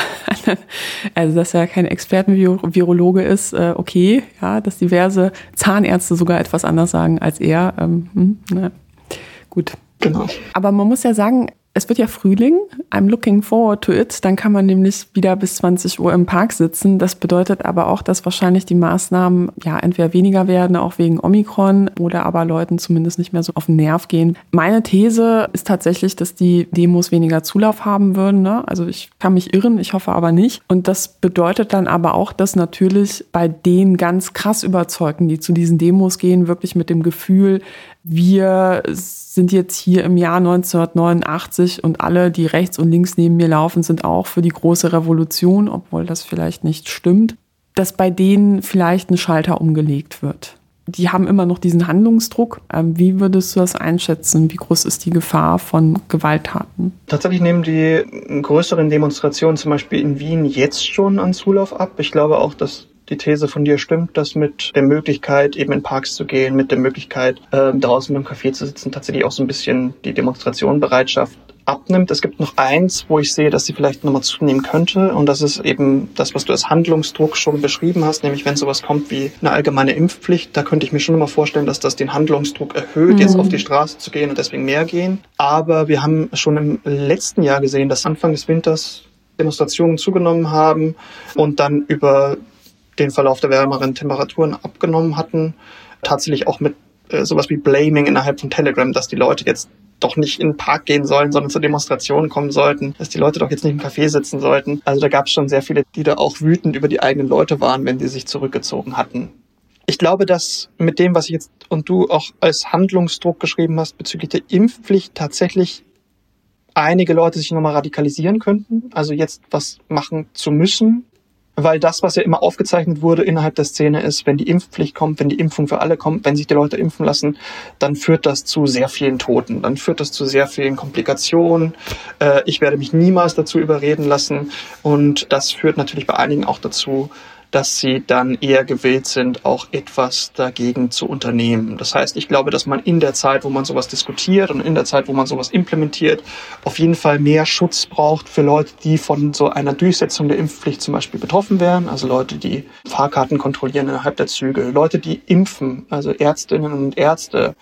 also dass er kein Expertenvirologe ist, äh, okay, ja, dass diverse Zahnärzte sogar etwas anders sagen als er. Ähm, hm, ne gut. Genau. Aber man muss ja sagen, es wird ja Frühling. I'm looking forward to it. Dann kann man nämlich wieder bis 20 Uhr im Park sitzen. Das bedeutet aber auch, dass wahrscheinlich die Maßnahmen ja entweder weniger werden, auch wegen Omikron, oder aber Leuten zumindest nicht mehr so auf den Nerv gehen. Meine These ist tatsächlich, dass die Demos weniger Zulauf haben würden. Ne? Also ich kann mich irren, ich hoffe aber nicht. Und das bedeutet dann aber auch, dass natürlich bei den ganz krass Überzeugten, die zu diesen Demos gehen, wirklich mit dem Gefühl, wir sind jetzt hier im Jahr 1989 und alle, die rechts und links neben mir laufen, sind auch für die große Revolution, obwohl das vielleicht nicht stimmt, dass bei denen vielleicht ein Schalter umgelegt wird. Die haben immer noch diesen Handlungsdruck. Ähm, wie würdest du das einschätzen? Wie groß ist die Gefahr von Gewalttaten? Tatsächlich nehmen die größeren Demonstrationen zum Beispiel in Wien jetzt schon an Zulauf ab. Ich glaube auch, dass die These von dir stimmt, dass mit der Möglichkeit, eben in Parks zu gehen, mit der Möglichkeit, äh, draußen im Café zu sitzen, tatsächlich auch so ein bisschen die Demonstrationbereitschaft abnimmt. Es gibt noch eins, wo ich sehe, dass sie vielleicht nochmal zunehmen könnte. Und das ist eben das, was du als Handlungsdruck schon beschrieben hast, nämlich wenn sowas kommt wie eine allgemeine Impfpflicht. Da könnte ich mir schon nochmal vorstellen, dass das den Handlungsdruck erhöht, mhm. jetzt auf die Straße zu gehen und deswegen mehr gehen. Aber wir haben schon im letzten Jahr gesehen, dass Anfang des Winters Demonstrationen zugenommen haben und dann über den Verlauf der wärmeren Temperaturen abgenommen hatten. Tatsächlich auch mit äh, sowas wie Blaming innerhalb von Telegram, dass die Leute jetzt doch nicht in den Park gehen sollen, sondern zur Demonstration kommen sollten, dass die Leute doch jetzt nicht im Café sitzen sollten. Also da gab es schon sehr viele, die da auch wütend über die eigenen Leute waren, wenn die sich zurückgezogen hatten. Ich glaube, dass mit dem, was ich jetzt und du auch als Handlungsdruck geschrieben hast bezüglich der Impfpflicht tatsächlich einige Leute sich nochmal radikalisieren könnten. Also jetzt was machen zu müssen, weil das, was ja immer aufgezeichnet wurde innerhalb der Szene ist, wenn die Impfpflicht kommt, wenn die Impfung für alle kommt, wenn sich die Leute impfen lassen, dann führt das zu sehr vielen Toten, dann führt das zu sehr vielen Komplikationen. Äh, ich werde mich niemals dazu überreden lassen und das führt natürlich bei einigen auch dazu, dass sie dann eher gewillt sind, auch etwas dagegen zu unternehmen. Das heißt, ich glaube, dass man in der Zeit, wo man sowas diskutiert und in der Zeit, wo man sowas implementiert, auf jeden Fall mehr Schutz braucht für Leute, die von so einer Durchsetzung der Impfpflicht zum Beispiel betroffen wären. Also Leute, die Fahrkarten kontrollieren innerhalb der Züge, Leute, die impfen, also Ärztinnen und Ärzte,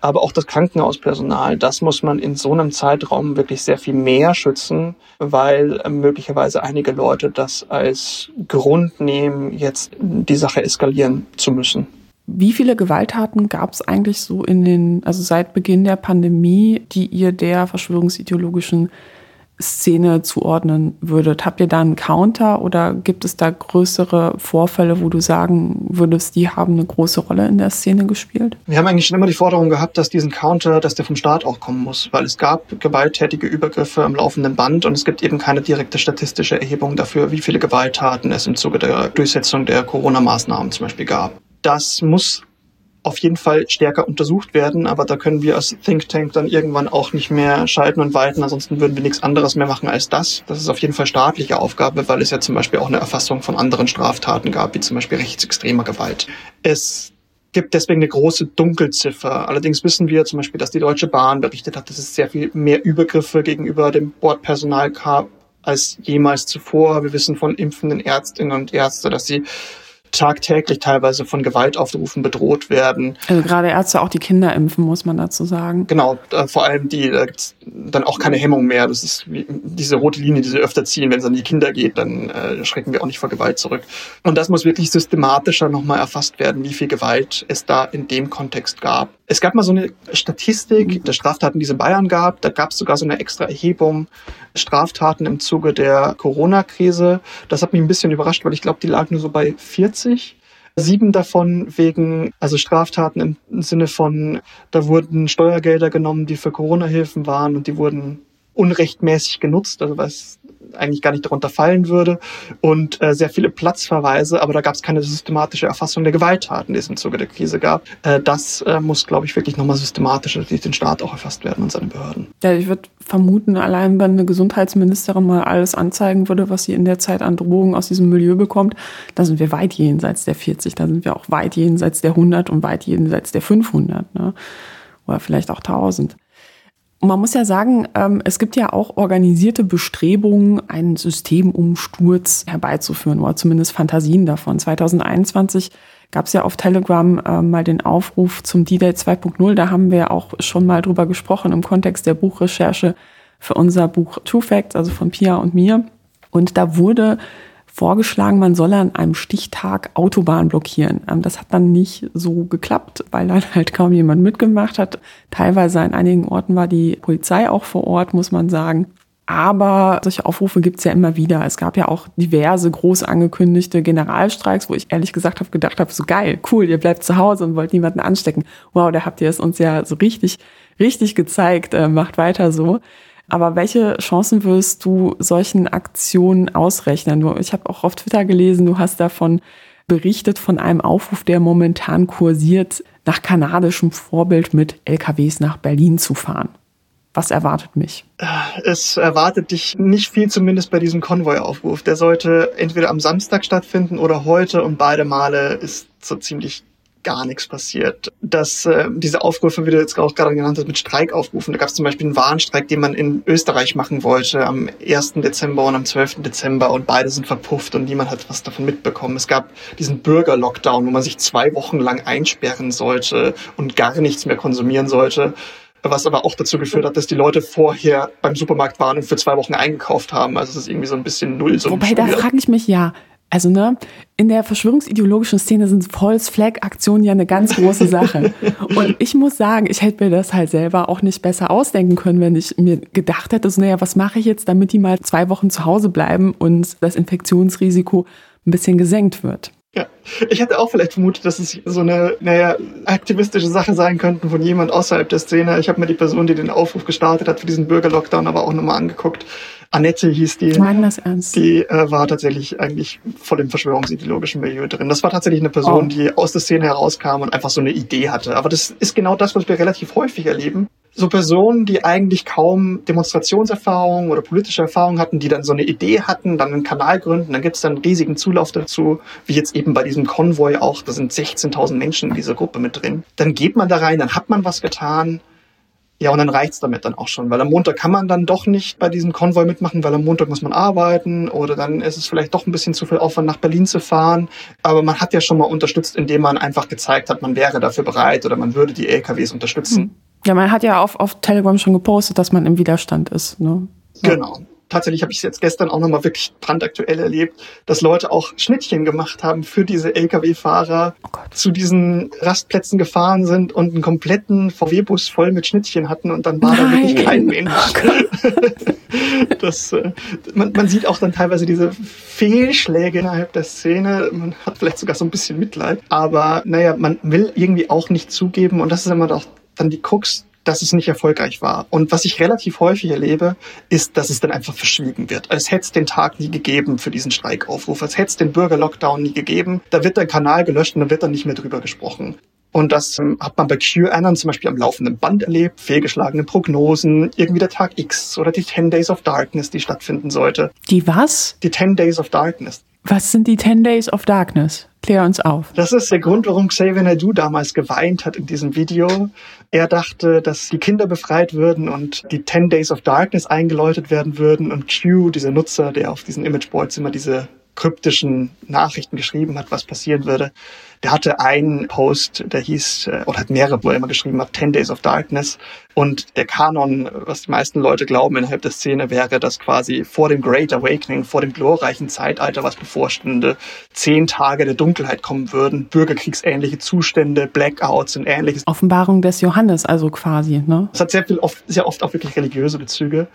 aber auch das Krankenhauspersonal, das muss man in so einem Zeitraum wirklich sehr viel mehr schützen, weil äh, möglicherweise einige Leute das als Grund nehmen, jetzt die Sache eskalieren zu müssen. Wie viele Gewalttaten gab es eigentlich so in den, also seit Beginn der Pandemie, die ihr der verschwörungsideologischen Szene zuordnen würdet? Habt ihr da einen Counter oder gibt es da größere Vorfälle, wo du sagen würdest, die haben eine große Rolle in der Szene gespielt? Wir haben eigentlich schon immer die Forderung gehabt, dass diesen Counter, dass der vom Staat auch kommen muss, weil es gab gewalttätige Übergriffe am laufenden Band und es gibt eben keine direkte statistische Erhebung dafür, wie viele Gewalttaten es im Zuge der Durchsetzung der Corona-Maßnahmen zum Beispiel gab. Das muss auf jeden Fall stärker untersucht werden, aber da können wir als Think Tank dann irgendwann auch nicht mehr schalten und walten, ansonsten würden wir nichts anderes mehr machen als das. Das ist auf jeden Fall staatliche Aufgabe, weil es ja zum Beispiel auch eine Erfassung von anderen Straftaten gab, wie zum Beispiel rechtsextremer Gewalt. Es gibt deswegen eine große Dunkelziffer. Allerdings wissen wir zum Beispiel, dass die Deutsche Bahn berichtet hat, dass es sehr viel mehr Übergriffe gegenüber dem Bordpersonal gab als jemals zuvor. Wir wissen von impfenden Ärztinnen und Ärzte, dass sie tagtäglich teilweise von Gewaltaufrufen bedroht werden. Also gerade Ärzte auch die Kinder impfen, muss man dazu sagen. Genau, äh, vor allem die, da gibt's dann auch keine Hemmung mehr. Das ist wie diese rote Linie, die sie öfter ziehen, wenn es an die Kinder geht, dann äh, schrecken wir auch nicht vor Gewalt zurück. Und das muss wirklich systematischer nochmal erfasst werden, wie viel Gewalt es da in dem Kontext gab. Es gab mal so eine Statistik der Straftaten, die es in Bayern gab. Da gab es sogar so eine extra Erhebung Straftaten im Zuge der Corona-Krise. Das hat mich ein bisschen überrascht, weil ich glaube, die lag nur so bei 40. Sieben davon wegen, also Straftaten im Sinne von, da wurden Steuergelder genommen, die für Corona-Hilfen waren und die wurden unrechtmäßig genutzt, also was eigentlich gar nicht darunter fallen würde und äh, sehr viele Platzverweise, aber da gab es keine systematische Erfassung der Gewalttaten, die es im Zuge der Krise gab. Äh, das äh, muss, glaube ich, wirklich nochmal systematischer durch den Staat auch erfasst werden und seine Behörden. Ja, ich würde vermuten, allein wenn eine Gesundheitsministerin mal alles anzeigen würde, was sie in der Zeit an Drogen aus diesem Milieu bekommt, da sind wir weit jenseits der 40, da sind wir auch weit jenseits der 100 und weit jenseits der 500 ne? oder vielleicht auch 1000 man muss ja sagen, ähm, es gibt ja auch organisierte Bestrebungen, einen Systemumsturz herbeizuführen oder zumindest Fantasien davon. 2021 gab es ja auf Telegram äh, mal den Aufruf zum D-Day 2.0. Da haben wir auch schon mal drüber gesprochen im Kontext der Buchrecherche für unser Buch Two Facts, also von Pia und mir. Und da wurde vorgeschlagen, man solle an einem Stichtag Autobahn blockieren. Ähm, das hat dann nicht so geklappt, weil dann halt kaum jemand mitgemacht hat. Teilweise an einigen Orten war die Polizei auch vor Ort, muss man sagen. Aber solche Aufrufe gibt's ja immer wieder. Es gab ja auch diverse groß angekündigte Generalstreiks, wo ich ehrlich gesagt habe, gedacht habe, so geil, cool, ihr bleibt zu Hause und wollt niemanden anstecken. Wow, da habt ihr es uns ja so richtig, richtig gezeigt. Äh, macht weiter so. Aber welche Chancen wirst du solchen Aktionen ausrechnen? Ich habe auch auf Twitter gelesen, du hast davon berichtet von einem Aufruf, der momentan kursiert, nach kanadischem Vorbild mit LKWs nach Berlin zu fahren. Was erwartet mich? Es erwartet dich nicht viel, zumindest bei diesem Konvoi-Aufruf. Der sollte entweder am Samstag stattfinden oder heute und beide Male ist so ziemlich gar nichts passiert. Dass äh, diese Aufrufe, wie du jetzt auch gerade genannt hast, mit Streikaufrufen, da gab es zum Beispiel einen Warnstreik, den man in Österreich machen wollte am 1. Dezember und am 12. Dezember und beide sind verpufft und niemand hat was davon mitbekommen. Es gab diesen Bürger-Lockdown, wo man sich zwei Wochen lang einsperren sollte und gar nichts mehr konsumieren sollte was aber auch dazu geführt hat, dass die Leute vorher beim Supermarkt waren und für zwei Wochen eingekauft haben. Also es ist irgendwie so ein bisschen null. So Wobei, da frage ich mich ja, also ne, in der verschwörungsideologischen Szene sind False Flag Aktionen ja eine ganz große Sache. und ich muss sagen, ich hätte mir das halt selber auch nicht besser ausdenken können, wenn ich mir gedacht hätte, so naja, was mache ich jetzt, damit die mal zwei Wochen zu Hause bleiben und das Infektionsrisiko ein bisschen gesenkt wird. Ja, ich hätte auch vielleicht vermutet, dass es so eine, naja, aktivistische Sache sein könnte von jemand außerhalb der Szene. Ich habe mir die Person, die den Aufruf gestartet hat für diesen Bürgerlockdown, aber auch nochmal angeguckt. Annette hieß die. Meinen das ernst? Die äh, war tatsächlich eigentlich voll im verschwörungsideologischen Milieu drin. Das war tatsächlich eine Person, oh. die aus der Szene herauskam und einfach so eine Idee hatte. Aber das ist genau das, was wir relativ häufig erleben. So Personen, die eigentlich kaum Demonstrationserfahrung oder politische Erfahrung hatten, die dann so eine Idee hatten, dann einen Kanal gründen, dann gibt es dann einen riesigen Zulauf dazu, wie jetzt eben bei diesem Konvoi auch, da sind 16.000 Menschen in dieser Gruppe mit drin. Dann geht man da rein, dann hat man was getan, ja, und dann reicht's damit dann auch schon, weil am Montag kann man dann doch nicht bei diesem Konvoi mitmachen, weil am Montag muss man arbeiten oder dann ist es vielleicht doch ein bisschen zu viel Aufwand, nach Berlin zu fahren. Aber man hat ja schon mal unterstützt, indem man einfach gezeigt hat, man wäre dafür bereit oder man würde die LKWs unterstützen. Ja, man hat ja auf, auf Telegram schon gepostet, dass man im Widerstand ist. Ne? So. Genau tatsächlich habe ich es jetzt gestern auch nochmal wirklich brandaktuell erlebt, dass Leute auch Schnittchen gemacht haben für diese Lkw-Fahrer, oh zu diesen Rastplätzen gefahren sind und einen kompletten VW-Bus voll mit Schnittchen hatten und dann war Nein. da wirklich kein Mensch. Oh das, äh, man, man sieht auch dann teilweise diese Fehlschläge innerhalb der Szene. Man hat vielleicht sogar so ein bisschen Mitleid. Aber naja, man will irgendwie auch nicht zugeben und das ist immer doch dann die Krux dass es nicht erfolgreich war. Und was ich relativ häufig erlebe, ist, dass es dann einfach verschwiegen wird. Als hätte es den Tag nie gegeben für diesen Streikaufruf, als hätte es den Bürgerlockdown nie gegeben. Da wird der Kanal gelöscht und dann wird dann nicht mehr drüber gesprochen. Und das ähm, hat man bei QAnon zum Beispiel am laufenden Band erlebt, fehlgeschlagene Prognosen, irgendwie der Tag X oder die 10 Days of Darkness, die stattfinden sollte. Die was? Die 10 Days of Darkness. Was sind die 10 Days of Darkness? Klär uns auf. Das ist der Grund, warum Xavier Naidoo damals geweint hat in diesem Video. Er dachte, dass die Kinder befreit würden und die 10 Days of Darkness eingeläutet werden würden und Q, dieser Nutzer, der auf diesen Imageboards immer diese kryptischen Nachrichten geschrieben hat, was passieren würde, der hatte einen Post, der hieß, äh, oder hat mehrere, wo er immer geschrieben hat, 10 Days of Darkness. Und der Kanon, was die meisten Leute glauben innerhalb der Szene, wäre, dass quasi vor dem Great Awakening, vor dem glorreichen Zeitalter, was bevorstünde, zehn Tage der Dunkelheit kommen würden, bürgerkriegsähnliche Zustände, Blackouts und ähnliches. Offenbarung des Johannes also quasi, ne? Es hat sehr viel, oft, sehr oft auch wirklich religiöse Bezüge.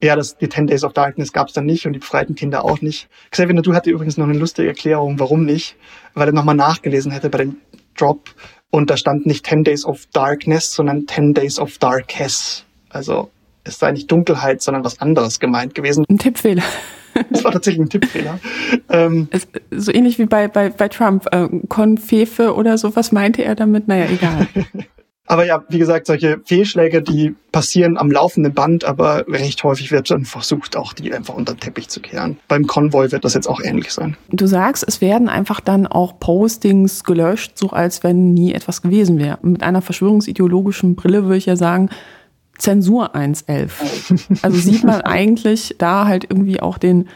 Ja, das, die 10 Days of Darkness gab es dann nicht und die befreiten Kinder auch nicht. Xavier, du hatte übrigens noch eine lustige Erklärung, warum nicht weil er nochmal nachgelesen hätte bei dem Drop und da stand nicht 10 Days of Darkness, sondern 10 Days of Darkness. Also es sei nicht Dunkelheit, sondern was anderes gemeint gewesen. Ein Tippfehler. Das war tatsächlich ein Tippfehler. Ähm, es, so ähnlich wie bei, bei, bei Trump. Äh, Konfefe oder so, was meinte er damit? Naja, egal. Aber ja, wie gesagt, solche Fehlschläge, die passieren am laufenden Band, aber recht häufig wird dann versucht, auch die einfach unter den Teppich zu kehren. Beim Konvoi wird das jetzt auch ähnlich sein. Du sagst, es werden einfach dann auch Postings gelöscht, so als wenn nie etwas gewesen wäre. Mit einer verschwörungsideologischen Brille würde ich ja sagen, Zensur 1.11. Also sieht man eigentlich da halt irgendwie auch den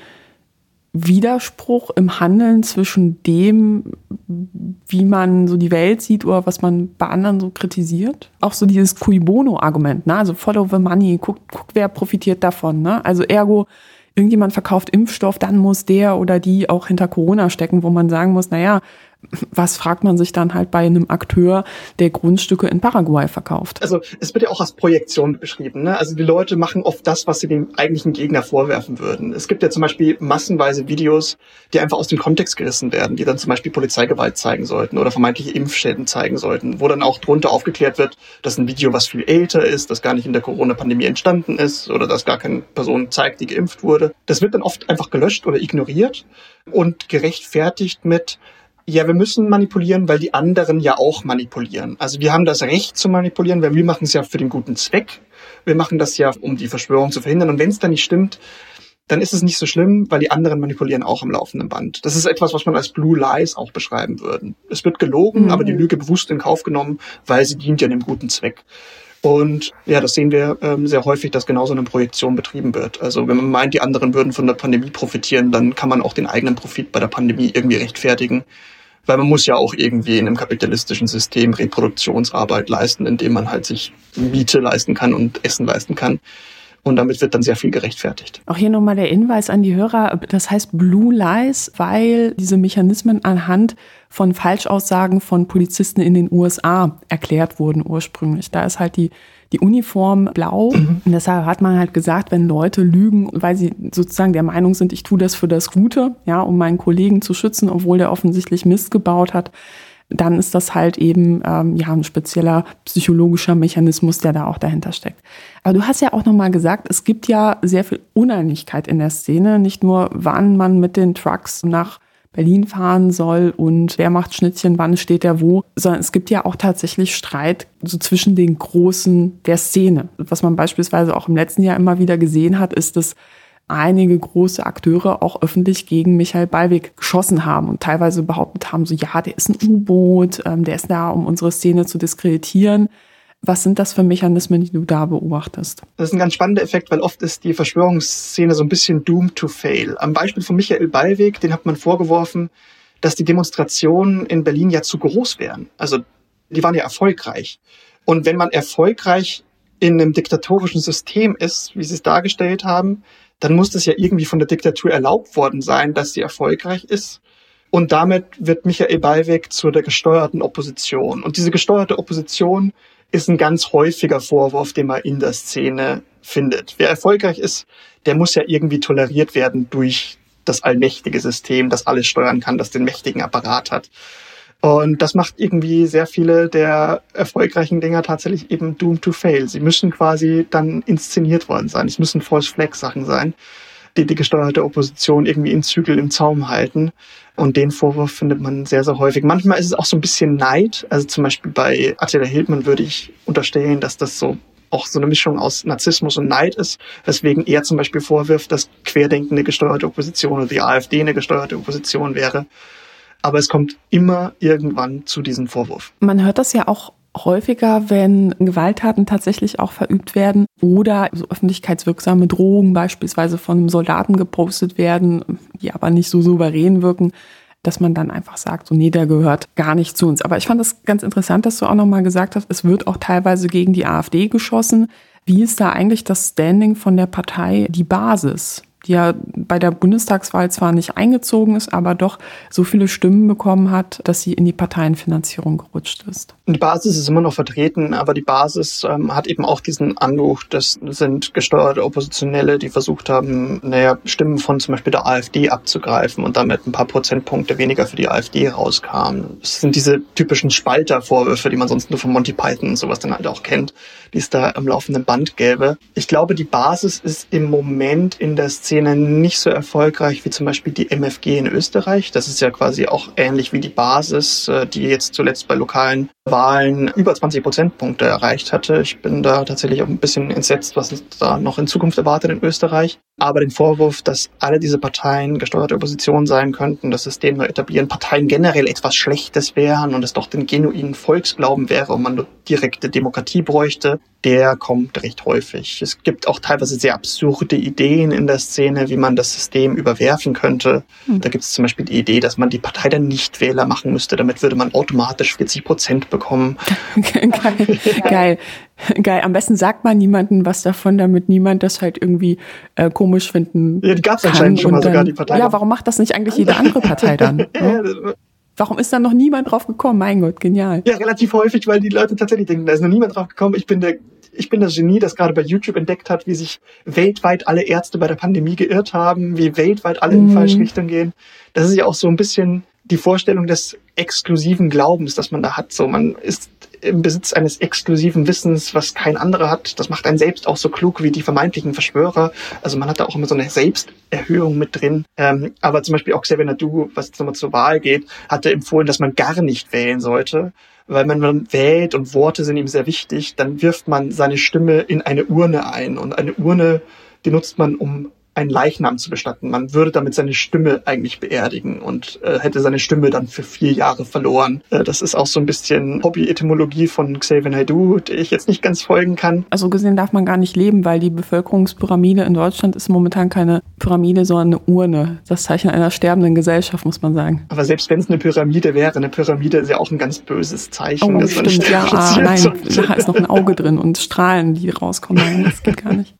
Widerspruch im Handeln zwischen dem, wie man so die Welt sieht oder was man bei anderen so kritisiert. Auch so dieses Cui Bono-Argument, ne? Also follow the money, guck, guck, wer profitiert davon, ne? Also ergo, irgendjemand verkauft Impfstoff, dann muss der oder die auch hinter Corona stecken, wo man sagen muss, naja, was fragt man sich dann halt bei einem Akteur, der Grundstücke in Paraguay verkauft? Also es wird ja auch als Projektion beschrieben. Ne? Also die Leute machen oft das, was sie dem eigentlichen Gegner vorwerfen würden. Es gibt ja zum Beispiel massenweise Videos, die einfach aus dem Kontext gerissen werden, die dann zum Beispiel Polizeigewalt zeigen sollten oder vermeintliche Impfschäden zeigen sollten, wo dann auch drunter aufgeklärt wird, dass ein Video, was viel älter ist, das gar nicht in der Corona-Pandemie entstanden ist oder dass gar keine Person zeigt, die geimpft wurde. Das wird dann oft einfach gelöscht oder ignoriert und gerechtfertigt mit, ja, wir müssen manipulieren, weil die anderen ja auch manipulieren. Also wir haben das Recht zu manipulieren, weil wir machen es ja für den guten Zweck. Wir machen das ja, um die Verschwörung zu verhindern. Und wenn es dann nicht stimmt, dann ist es nicht so schlimm, weil die anderen manipulieren auch am laufenden Band. Das ist etwas, was man als Blue Lies auch beschreiben würde. Es wird gelogen, mhm. aber die Lüge bewusst in Kauf genommen, weil sie dient ja dem guten Zweck. Und ja, das sehen wir ähm, sehr häufig, dass genauso eine Projektion betrieben wird. Also wenn man meint, die anderen würden von der Pandemie profitieren, dann kann man auch den eigenen Profit bei der Pandemie irgendwie rechtfertigen. Weil man muss ja auch irgendwie in einem kapitalistischen System Reproduktionsarbeit leisten, indem man halt sich Miete leisten kann und Essen leisten kann. Und damit wird dann sehr viel gerechtfertigt. Auch hier nochmal der Hinweis an die Hörer. Das heißt Blue Lies, weil diese Mechanismen anhand von Falschaussagen von Polizisten in den USA erklärt wurden ursprünglich. Da ist halt die die Uniform blau. Mhm. Und deshalb hat man halt gesagt, wenn Leute lügen, weil sie sozusagen der Meinung sind, ich tue das für das Gute, ja, um meinen Kollegen zu schützen, obwohl der offensichtlich Mist gebaut hat, dann ist das halt eben ähm, ja ein spezieller psychologischer Mechanismus, der da auch dahinter steckt. Aber du hast ja auch nochmal gesagt, es gibt ja sehr viel Uneinigkeit in der Szene. Nicht nur, wann man mit den Trucks nach Berlin fahren soll und wer macht Schnittchen, wann steht er wo, sondern es gibt ja auch tatsächlich Streit so zwischen den Großen der Szene. Was man beispielsweise auch im letzten Jahr immer wieder gesehen hat, ist, dass einige große Akteure auch öffentlich gegen Michael Ballweg geschossen haben und teilweise behauptet haben, so ja, der ist ein U-Boot, ähm, der ist da, um unsere Szene zu diskreditieren. Was sind das für Mechanismen, die du da beobachtest? Das ist ein ganz spannender Effekt, weil oft ist die Verschwörungsszene so ein bisschen doomed to fail. Am Beispiel von Michael Ballweg, den hat man vorgeworfen, dass die Demonstrationen in Berlin ja zu groß wären. Also die waren ja erfolgreich. Und wenn man erfolgreich in einem diktatorischen System ist, wie sie es dargestellt haben, dann muss das ja irgendwie von der Diktatur erlaubt worden sein, dass sie erfolgreich ist. Und damit wird Michael Ballweg zu der gesteuerten Opposition. Und diese gesteuerte Opposition ist ein ganz häufiger Vorwurf, den man in der Szene findet. Wer erfolgreich ist, der muss ja irgendwie toleriert werden durch das allmächtige System, das alles steuern kann, das den mächtigen Apparat hat. Und das macht irgendwie sehr viele der erfolgreichen Dinger tatsächlich eben doomed to fail. Sie müssen quasi dann inszeniert worden sein. Es müssen False Flag Sachen sein, die die gesteuerte Opposition irgendwie in Zügel im Zaum halten. Und den Vorwurf findet man sehr, sehr häufig. Manchmal ist es auch so ein bisschen Neid. Also zum Beispiel bei Attila Hildmann würde ich unterstellen, dass das so auch so eine Mischung aus Narzissmus und Neid ist, weswegen er zum Beispiel vorwirft, dass Querdenkende gesteuerte Opposition oder die AfD eine gesteuerte Opposition wäre. Aber es kommt immer irgendwann zu diesem Vorwurf. Man hört das ja auch häufiger, wenn Gewalttaten tatsächlich auch verübt werden oder so öffentlichkeitswirksame Drohungen beispielsweise von einem Soldaten gepostet werden, die aber nicht so souverän wirken, dass man dann einfach sagt, so nee, der gehört gar nicht zu uns. Aber ich fand das ganz interessant, dass du auch nochmal gesagt hast, es wird auch teilweise gegen die AfD geschossen. Wie ist da eigentlich das Standing von der Partei, die Basis? Die ja bei der Bundestagswahl zwar nicht eingezogen ist, aber doch so viele Stimmen bekommen hat, dass sie in die Parteienfinanzierung gerutscht ist. Die Basis ist immer noch vertreten, aber die Basis ähm, hat eben auch diesen Anruf, das sind gesteuerte Oppositionelle, die versucht haben, naja, Stimmen von zum Beispiel der AfD abzugreifen und damit ein paar Prozentpunkte weniger für die AfD rauskamen. Das sind diese typischen Spaltervorwürfe, die man sonst nur von Monty Python und sowas dann halt auch kennt, die es da am laufenden Band gäbe. Ich glaube, die Basis ist im Moment in der Szene Szene nicht so erfolgreich wie zum Beispiel die MFG in Österreich. Das ist ja quasi auch ähnlich wie die Basis, äh, die jetzt zuletzt bei lokalen Wahlen über 20 Prozentpunkte erreicht hatte. Ich bin da tatsächlich auch ein bisschen entsetzt, was uns da noch in Zukunft erwartet in Österreich. Aber den Vorwurf, dass alle diese Parteien gesteuerte Opposition sein könnten, das System neu etablieren, Parteien generell etwas Schlechtes wären und es doch den genuinen Volksglauben wäre und man nur direkte Demokratie bräuchte, der kommt recht häufig. Es gibt auch teilweise sehr absurde Ideen in der Szene, wie man das System überwerfen könnte. Mhm. Da gibt es zum Beispiel die Idee, dass man die Partei dann Nichtwähler machen müsste. Damit würde man automatisch 40 Prozent bekommen. Geil. Geil. Geil. Am besten sagt man niemandem was davon, damit niemand das halt irgendwie äh, komisch finden. Ja, die gab es anscheinend schon mal dann, sogar, die Partei. Ja, warum macht das nicht eigentlich jede andere Partei dann? ja, Warum ist da noch niemand drauf gekommen? Mein Gott, genial. Ja, relativ häufig, weil die Leute tatsächlich denken, da ist noch niemand drauf gekommen. Ich bin der ich bin das Genie, das gerade bei YouTube entdeckt hat, wie sich weltweit alle Ärzte bei der Pandemie geirrt haben, wie weltweit alle in die falsche Richtung gehen. Das ist ja auch so ein bisschen die Vorstellung des exklusiven Glaubens, das man da hat. So, man ist im Besitz eines exklusiven Wissens, was kein anderer hat. Das macht einen selbst auch so klug wie die vermeintlichen Verschwörer. Also man hat da auch immer so eine Selbsterhöhung mit drin. Ähm, aber zum Beispiel auch Xavier Nadu, was jetzt nochmal zur Wahl geht, hatte empfohlen, dass man gar nicht wählen sollte. Weil wenn man wählt und Worte sind ihm sehr wichtig, dann wirft man seine Stimme in eine Urne ein. Und eine Urne, die nutzt man, um einen Leichnam zu bestatten. Man würde damit seine Stimme eigentlich beerdigen und äh, hätte seine Stimme dann für vier Jahre verloren. Äh, das ist auch so ein bisschen Hobby-Etymologie von Xavier Naidoo, der ich jetzt nicht ganz folgen kann. Also gesehen darf man gar nicht leben, weil die Bevölkerungspyramide in Deutschland ist momentan keine Pyramide, sondern eine Urne. Das Zeichen einer sterbenden Gesellschaft, muss man sagen. Aber selbst wenn es eine Pyramide wäre, eine Pyramide ist ja auch ein ganz böses Zeichen. Oh, stimmt, ja, ah, nein, da ist noch ein Auge drin und Strahlen, die rauskommen. Nein, das geht gar nicht.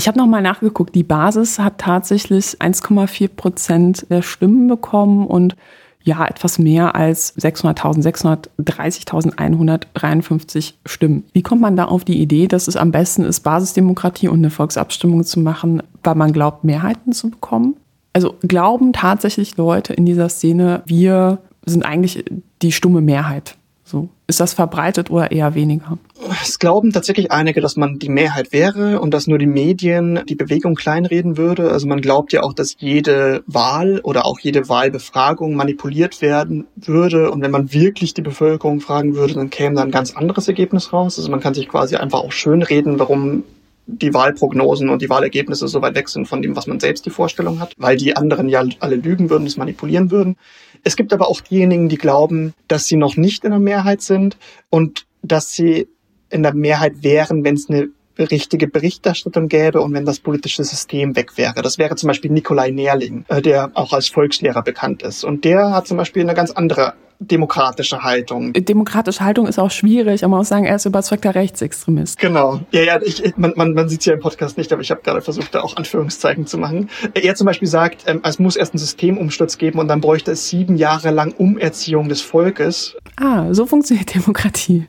Ich habe nochmal nachgeguckt, die Basis hat tatsächlich 1,4 Prozent der Stimmen bekommen und ja, etwas mehr als 600.000, 630.153 Stimmen. Wie kommt man da auf die Idee, dass es am besten ist, Basisdemokratie und eine Volksabstimmung zu machen, weil man glaubt, Mehrheiten zu bekommen? Also glauben tatsächlich Leute in dieser Szene, wir sind eigentlich die stumme Mehrheit. So. Ist das verbreitet oder eher weniger? Es glauben tatsächlich einige, dass man die Mehrheit wäre und dass nur die Medien die Bewegung kleinreden würde. Also man glaubt ja auch, dass jede Wahl oder auch jede Wahlbefragung manipuliert werden würde. Und wenn man wirklich die Bevölkerung fragen würde, dann käme da ein ganz anderes Ergebnis raus. Also man kann sich quasi einfach auch schönreden, warum die Wahlprognosen und die Wahlergebnisse so weit weg sind von dem, was man selbst die Vorstellung hat, weil die anderen ja alle lügen würden, das manipulieren würden. Es gibt aber auch diejenigen, die glauben, dass sie noch nicht in der Mehrheit sind und dass sie in der Mehrheit wären, wenn es eine richtige Berichterstattung gäbe und wenn das politische System weg wäre. Das wäre zum Beispiel Nikolai Nerling, äh, der auch als Volkslehrer bekannt ist. Und der hat zum Beispiel eine ganz andere demokratische Haltung. Demokratische Haltung ist auch schwierig, aber man muss sagen, er ist überzeugter Rechtsextremist. Genau. Ja, ja, ich, man, man, man sieht es ja im Podcast nicht, aber ich habe gerade versucht, da auch Anführungszeichen zu machen. Er zum Beispiel sagt, ähm, es muss erst einen Systemumsturz geben und dann bräuchte es sieben Jahre lang Umerziehung des Volkes. Ah, so funktioniert Demokratie.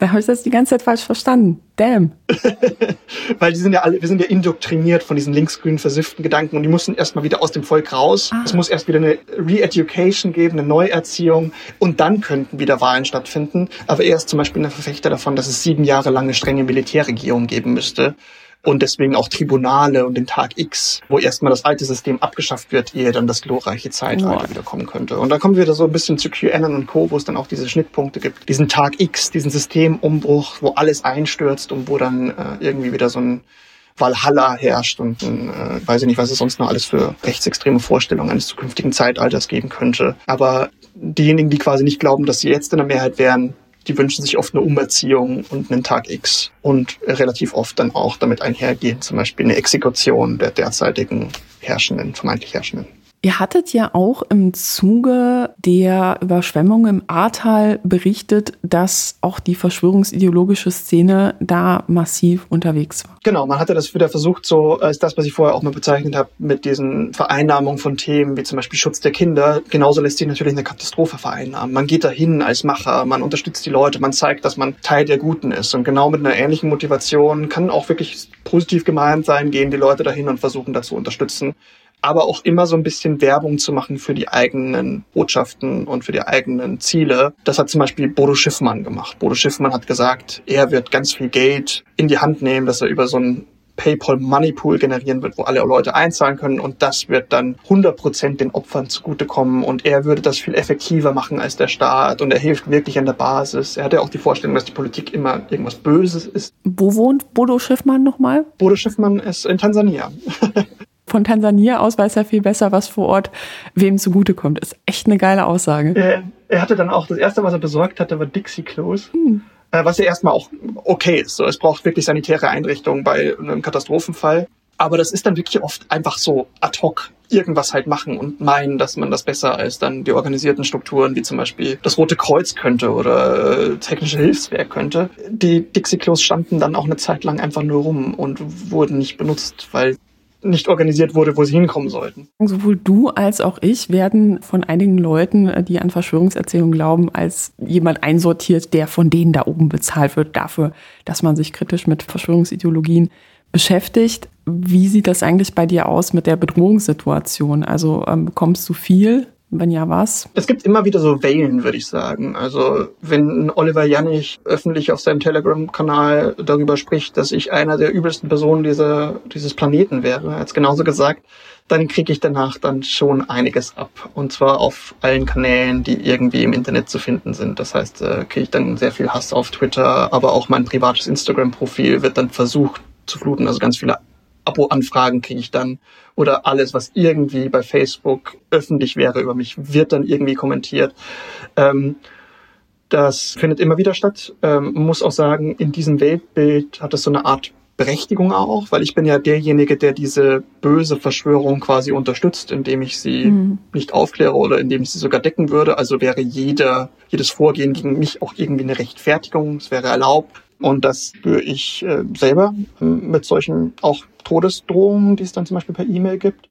Da habe ich das die ganze Zeit falsch verstanden. Damn. Weil die sind ja alle, wir sind ja indoktriniert von diesen linksgrünen versifften Gedanken und die mussten erstmal wieder aus dem Volk raus. Ah. Es muss erst wieder eine Re-Education geben, eine Neuerziehung und dann könnten wieder Wahlen stattfinden. Aber er ist zum Beispiel ein Verfechter davon, dass es sieben Jahre lang eine strenge Militärregierung geben müsste und deswegen auch Tribunale und den Tag X, wo erstmal das alte System abgeschafft wird, ehe dann das glorreiche Zeitalter oh. wieder kommen könnte. Und da kommen wir wieder so ein bisschen zu QAnon und Co., wo es dann auch diese Schnittpunkte gibt. Diesen Tag X, diesen Systemumbruch, wo alles einstürzt und wo dann äh, irgendwie wieder so ein Valhalla herrscht und äh, weiß ich nicht, was es sonst noch alles für rechtsextreme Vorstellungen eines zukünftigen Zeitalters geben könnte. Aber diejenigen, die quasi nicht glauben, dass sie jetzt in der Mehrheit wären, die wünschen sich oft eine Umerziehung und einen Tag X und relativ oft dann auch damit einhergehen, zum Beispiel eine Exekution der derzeitigen Herrschenden, vermeintlich Herrschenden. Ihr hattet ja auch im Zuge der Überschwemmung im Ahrtal berichtet, dass auch die verschwörungsideologische Szene da massiv unterwegs war. Genau, man hatte das wieder versucht, so als das, was ich vorher auch mal bezeichnet habe, mit diesen Vereinnahmungen von Themen wie zum Beispiel Schutz der Kinder. Genauso lässt sich natürlich eine Katastrophe vereinnahmen. Man geht dahin als Macher, man unterstützt die Leute, man zeigt, dass man Teil der Guten ist. Und genau mit einer ähnlichen Motivation kann auch wirklich positiv gemeint sein, gehen die Leute dahin und versuchen da zu unterstützen aber auch immer so ein bisschen Werbung zu machen für die eigenen Botschaften und für die eigenen Ziele. Das hat zum Beispiel Bodo Schiffmann gemacht. Bodo Schiffmann hat gesagt, er wird ganz viel Geld in die Hand nehmen, dass er über so ein PayPal Money Pool generieren wird, wo alle Leute einzahlen können und das wird dann 100% den Opfern zugutekommen und er würde das viel effektiver machen als der Staat und er hilft wirklich an der Basis. Er hat ja auch die Vorstellung, dass die Politik immer irgendwas Böses ist. Wo wohnt Bodo Schiffmann nochmal? Bodo Schiffmann ist in Tansania. von Tansania aus weiß er viel besser, was vor Ort wem zugutekommt. Ist echt eine geile Aussage. Er, er hatte dann auch, das erste, was er besorgt hatte, war Dixie-Klos. Hm. Äh, was ja erstmal auch okay ist. So, es braucht wirklich sanitäre Einrichtungen bei einem Katastrophenfall. Aber das ist dann wirklich oft einfach so ad hoc irgendwas halt machen und meinen, dass man das besser als dann die organisierten Strukturen, wie zum Beispiel das Rote Kreuz könnte oder äh, technische Hilfswerk könnte. Die Dixie-Klos standen dann auch eine Zeit lang einfach nur rum und wurden nicht benutzt, weil nicht organisiert wurde, wo sie hinkommen sollten. Sowohl du als auch ich werden von einigen Leuten, die an Verschwörungserzählungen glauben, als jemand einsortiert, der von denen da oben bezahlt wird dafür, dass man sich kritisch mit Verschwörungsideologien beschäftigt. Wie sieht das eigentlich bei dir aus mit der Bedrohungssituation? Also ähm, bekommst du viel wenn ja, was? Es gibt immer wieder so Wellen, würde ich sagen. Also wenn Oliver Jannig öffentlich auf seinem Telegram-Kanal darüber spricht, dass ich einer der übelsten Personen dieser, dieses Planeten wäre, hat genauso gesagt, dann kriege ich danach dann schon einiges ab. Und zwar auf allen Kanälen, die irgendwie im Internet zu finden sind. Das heißt, äh, kriege ich dann sehr viel Hass auf Twitter, aber auch mein privates Instagram-Profil wird dann versucht zu fluten. Also ganz viele Abo-Anfragen kriege ich dann oder alles, was irgendwie bei Facebook öffentlich wäre über mich, wird dann irgendwie kommentiert. Ähm, das findet immer wieder statt. Ähm, muss auch sagen, in diesem Weltbild hat es so eine Art Berechtigung auch, weil ich bin ja derjenige, der diese böse Verschwörung quasi unterstützt, indem ich sie mhm. nicht aufkläre oder indem ich sie sogar decken würde. Also wäre jeder, jedes Vorgehen gegen mich auch irgendwie eine Rechtfertigung. Es wäre erlaubt. Und das spüre ich äh, selber äh, mit solchen auch Todesdrohungen, die es dann zum Beispiel per E-Mail gibt.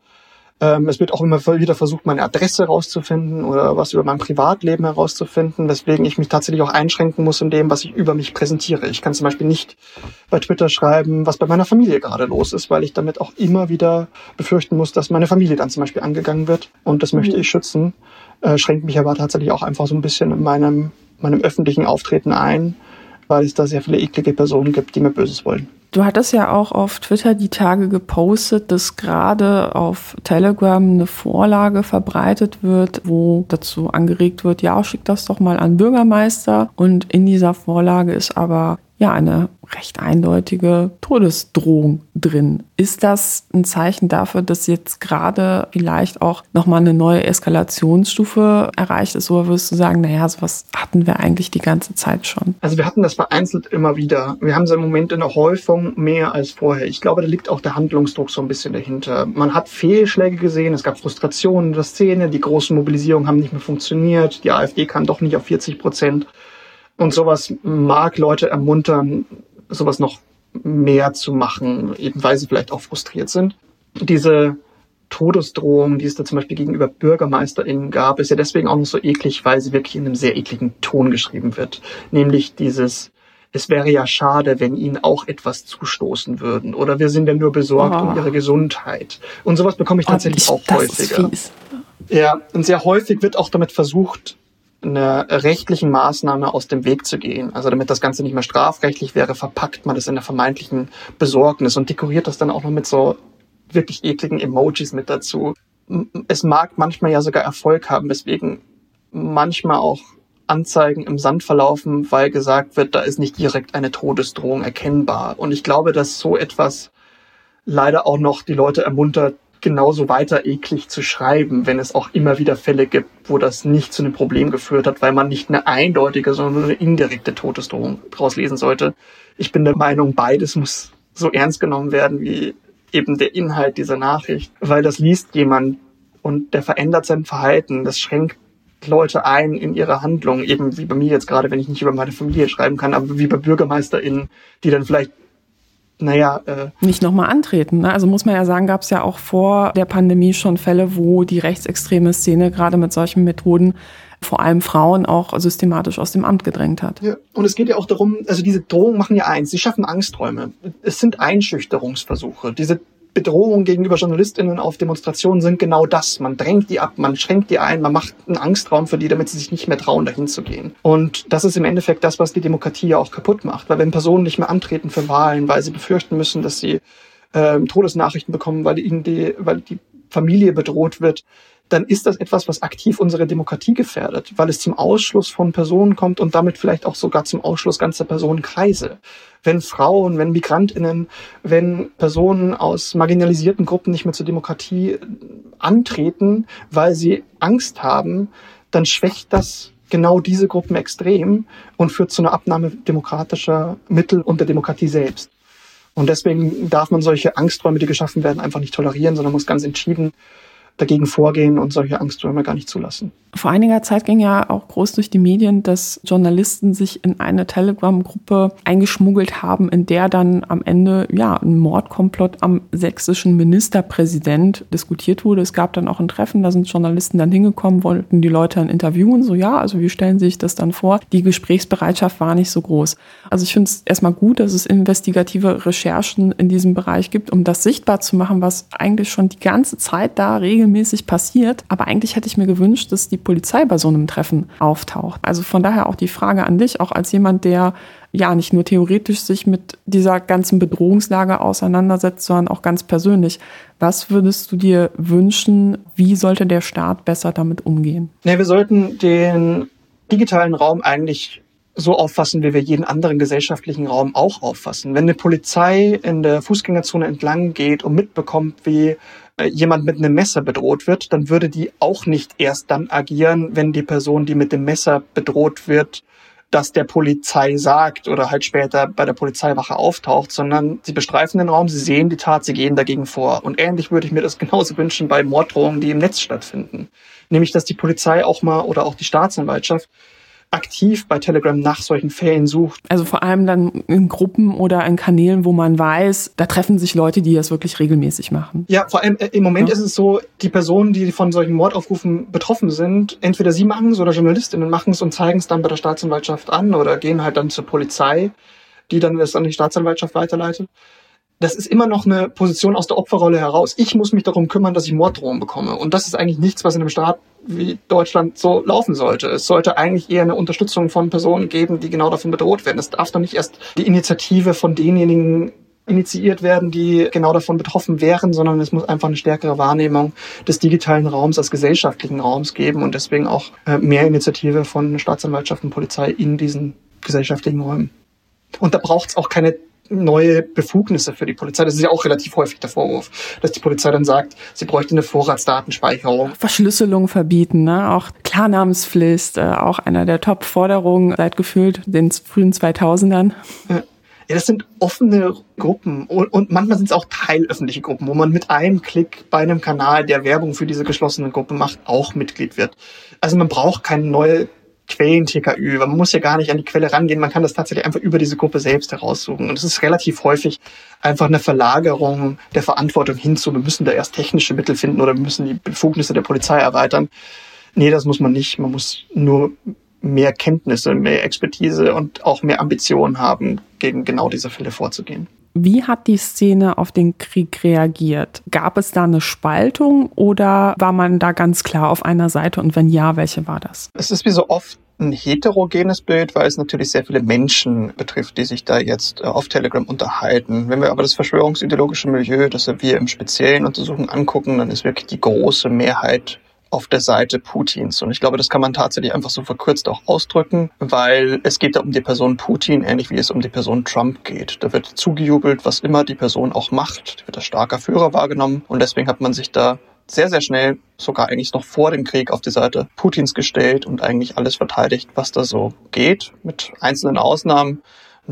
Ähm, es wird auch immer wieder versucht, meine Adresse herauszufinden oder was über mein Privatleben herauszufinden, weswegen ich mich tatsächlich auch einschränken muss in dem, was ich über mich präsentiere. Ich kann zum Beispiel nicht bei Twitter schreiben, was bei meiner Familie gerade los ist, weil ich damit auch immer wieder befürchten muss, dass meine Familie dann zum Beispiel angegangen wird. Und das möchte mhm. ich schützen, äh, schränkt mich aber tatsächlich auch einfach so ein bisschen in meinem, meinem öffentlichen Auftreten ein weil es da sehr viele eklige Personen gibt, die mir Böses wollen. Du hattest ja auch auf Twitter die Tage gepostet, dass gerade auf Telegram eine Vorlage verbreitet wird, wo dazu angeregt wird, ja, schick das doch mal an Bürgermeister. Und in dieser Vorlage ist aber ja eine recht eindeutige Todesdrohung drin. Ist das ein Zeichen dafür, dass jetzt gerade vielleicht auch nochmal eine neue Eskalationsstufe erreicht ist? Oder würdest du sagen, naja, sowas hatten wir eigentlich die ganze Zeit schon? Also wir hatten das vereinzelt immer wieder. Wir haben so im Moment in der Häufung mehr als vorher. Ich glaube, da liegt auch der Handlungsdruck so ein bisschen dahinter. Man hat Fehlschläge gesehen, es gab Frustrationen in der Szene, die großen Mobilisierungen haben nicht mehr funktioniert, die AfD kam doch nicht auf 40 Prozent. Und sowas mag Leute ermuntern, sowas noch mehr zu machen, eben weil sie vielleicht auch frustriert sind. Diese Todesdrohung, die es da zum Beispiel gegenüber BürgermeisterInnen gab, ist ja deswegen auch noch so eklig, weil sie wirklich in einem sehr ekligen Ton geschrieben wird. Nämlich dieses, es wäre ja schade, wenn ihnen auch etwas zustoßen würden. Oder wir sind ja nur besorgt oh. um ihre Gesundheit. Und sowas bekomme ich tatsächlich oh, ich, auch häufiger. Ja, und sehr häufig wird auch damit versucht, einer rechtlichen Maßnahme aus dem Weg zu gehen. Also damit das Ganze nicht mehr strafrechtlich wäre, verpackt man das in der vermeintlichen Besorgnis und dekoriert das dann auch noch mit so wirklich ekligen Emojis mit dazu. Es mag manchmal ja sogar Erfolg haben, weswegen manchmal auch Anzeigen im Sand verlaufen, weil gesagt wird, da ist nicht direkt eine Todesdrohung erkennbar. Und ich glaube, dass so etwas leider auch noch die Leute ermuntert, genauso weiter eklig zu schreiben, wenn es auch immer wieder Fälle gibt, wo das nicht zu einem Problem geführt hat, weil man nicht eine eindeutige, sondern eine indirekte Todesdrohung daraus lesen sollte. Ich bin der Meinung, beides muss so ernst genommen werden wie eben der Inhalt dieser Nachricht, weil das liest jemand und der verändert sein Verhalten, das schränkt Leute ein in ihre Handlung, eben wie bei mir jetzt gerade, wenn ich nicht über meine Familie schreiben kann, aber wie bei BürgermeisterInnen, die dann vielleicht naja. Äh nicht nochmal antreten. Ne? Also muss man ja sagen, gab es ja auch vor der Pandemie schon Fälle, wo die rechtsextreme Szene gerade mit solchen Methoden vor allem Frauen auch systematisch aus dem Amt gedrängt hat. Ja, und es geht ja auch darum, also diese Drohungen machen ja eins, sie schaffen Angsträume. Es sind Einschüchterungsversuche. Diese Bedrohungen gegenüber JournalistInnen auf Demonstrationen sind genau das. Man drängt die ab, man schränkt die ein, man macht einen Angstraum für die, damit sie sich nicht mehr trauen, dahin zu gehen. Und das ist im Endeffekt das, was die Demokratie ja auch kaputt macht. Weil wenn Personen nicht mehr antreten für Wahlen, weil sie befürchten müssen, dass sie äh, Todesnachrichten bekommen, weil ihnen die, weil die Familie bedroht wird, dann ist das etwas, was aktiv unsere Demokratie gefährdet, weil es zum Ausschluss von Personen kommt und damit vielleicht auch sogar zum Ausschluss ganzer Personenkreise. Wenn Frauen, wenn Migrantinnen, wenn Personen aus marginalisierten Gruppen nicht mehr zur Demokratie antreten, weil sie Angst haben, dann schwächt das genau diese Gruppen extrem und führt zu einer Abnahme demokratischer Mittel und der Demokratie selbst. Und deswegen darf man solche Angsträume, die geschaffen werden, einfach nicht tolerieren, sondern muss ganz entschieden dagegen vorgehen und solche Angststürme gar nicht zulassen. Vor einiger Zeit ging ja auch groß durch die Medien, dass Journalisten sich in eine Telegram-Gruppe eingeschmuggelt haben, in der dann am Ende ja ein Mordkomplott am sächsischen Ministerpräsident diskutiert wurde. Es gab dann auch ein Treffen, da sind Journalisten dann hingekommen, wollten die Leute dann interviewen. So ja, also wie stellen Sie sich das dann vor? Die Gesprächsbereitschaft war nicht so groß. Also ich finde es erstmal gut, dass es investigative Recherchen in diesem Bereich gibt, um das sichtbar zu machen, was eigentlich schon die ganze Zeit da regelmäßig passiert. Aber eigentlich hätte ich mir gewünscht, dass die Polizei bei so einem Treffen auftaucht. Also von daher auch die Frage an dich, auch als jemand, der ja nicht nur theoretisch sich mit dieser ganzen Bedrohungslage auseinandersetzt, sondern auch ganz persönlich. Was würdest du dir wünschen, wie sollte der Staat besser damit umgehen? Ja, wir sollten den digitalen Raum eigentlich so auffassen, wie wir jeden anderen gesellschaftlichen Raum auch auffassen. Wenn eine Polizei in der Fußgängerzone entlang geht und mitbekommt, wie jemand mit einem Messer bedroht wird, dann würde die auch nicht erst dann agieren, wenn die Person, die mit dem Messer bedroht wird, das der Polizei sagt oder halt später bei der Polizeiwache auftaucht, sondern sie bestreifen den Raum, sie sehen die Tat, sie gehen dagegen vor. Und ähnlich würde ich mir das genauso wünschen bei Morddrohungen, die im Netz stattfinden. Nämlich, dass die Polizei auch mal oder auch die Staatsanwaltschaft aktiv bei Telegram nach solchen Fällen sucht. Also vor allem dann in Gruppen oder in Kanälen, wo man weiß, da treffen sich Leute, die das wirklich regelmäßig machen. Ja, vor allem äh, im Moment ja. ist es so, die Personen, die von solchen Mordaufrufen betroffen sind, entweder sie machen es oder Journalistinnen machen es und zeigen es dann bei der Staatsanwaltschaft an oder gehen halt dann zur Polizei, die dann das an die Staatsanwaltschaft weiterleitet das ist immer noch eine Position aus der Opferrolle heraus. Ich muss mich darum kümmern, dass ich Morddrohungen bekomme. Und das ist eigentlich nichts, was in einem Staat wie Deutschland so laufen sollte. Es sollte eigentlich eher eine Unterstützung von Personen geben, die genau davon bedroht werden. Es darf doch nicht erst die Initiative von denjenigen initiiert werden, die genau davon betroffen wären, sondern es muss einfach eine stärkere Wahrnehmung des digitalen Raums als gesellschaftlichen Raums geben und deswegen auch äh, mehr Initiative von Staatsanwaltschaft und Polizei in diesen gesellschaftlichen Räumen. Und da braucht es auch keine neue Befugnisse für die Polizei. Das ist ja auch relativ häufig der Vorwurf, dass die Polizei dann sagt, sie bräuchte eine Vorratsdatenspeicherung. Verschlüsselung verbieten, ne? auch Klarnamenspflicht, äh, auch einer der Top-Forderungen seit gefühlt den frühen 2000ern. Ja. Ja, das sind offene Gruppen und, und manchmal sind es auch teilöffentliche Gruppen, wo man mit einem Klick bei einem Kanal, der Werbung für diese geschlossene Gruppe macht, auch Mitglied wird. Also man braucht keine neue Quellen-TKÜ. Man muss ja gar nicht an die Quelle rangehen. Man kann das tatsächlich einfach über diese Gruppe selbst heraussuchen. Und es ist relativ häufig einfach eine Verlagerung der Verantwortung hinzu. Wir müssen da erst technische Mittel finden oder wir müssen die Befugnisse der Polizei erweitern. Nee, das muss man nicht. Man muss nur mehr Kenntnisse, mehr Expertise und auch mehr Ambitionen haben, gegen genau diese Fälle vorzugehen. Wie hat die Szene auf den Krieg reagiert? Gab es da eine Spaltung oder war man da ganz klar auf einer Seite und wenn ja, welche war das? Es ist wie so oft ein heterogenes Bild, weil es natürlich sehr viele Menschen betrifft, die sich da jetzt äh, auf Telegram unterhalten. Wenn wir aber das verschwörungsideologische Milieu, das wir im Speziellen untersuchen, angucken, dann ist wirklich die große Mehrheit auf der Seite Putins. Und ich glaube, das kann man tatsächlich einfach so verkürzt auch ausdrücken, weil es geht da um die Person Putin, ähnlich wie es um die Person Trump geht. Da wird zugejubelt, was immer die Person auch macht. Die wird als starker Führer wahrgenommen. Und deswegen hat man sich da sehr, sehr schnell, sogar eigentlich noch vor dem Krieg, auf die Seite Putins gestellt und eigentlich alles verteidigt, was da so geht, mit einzelnen Ausnahmen.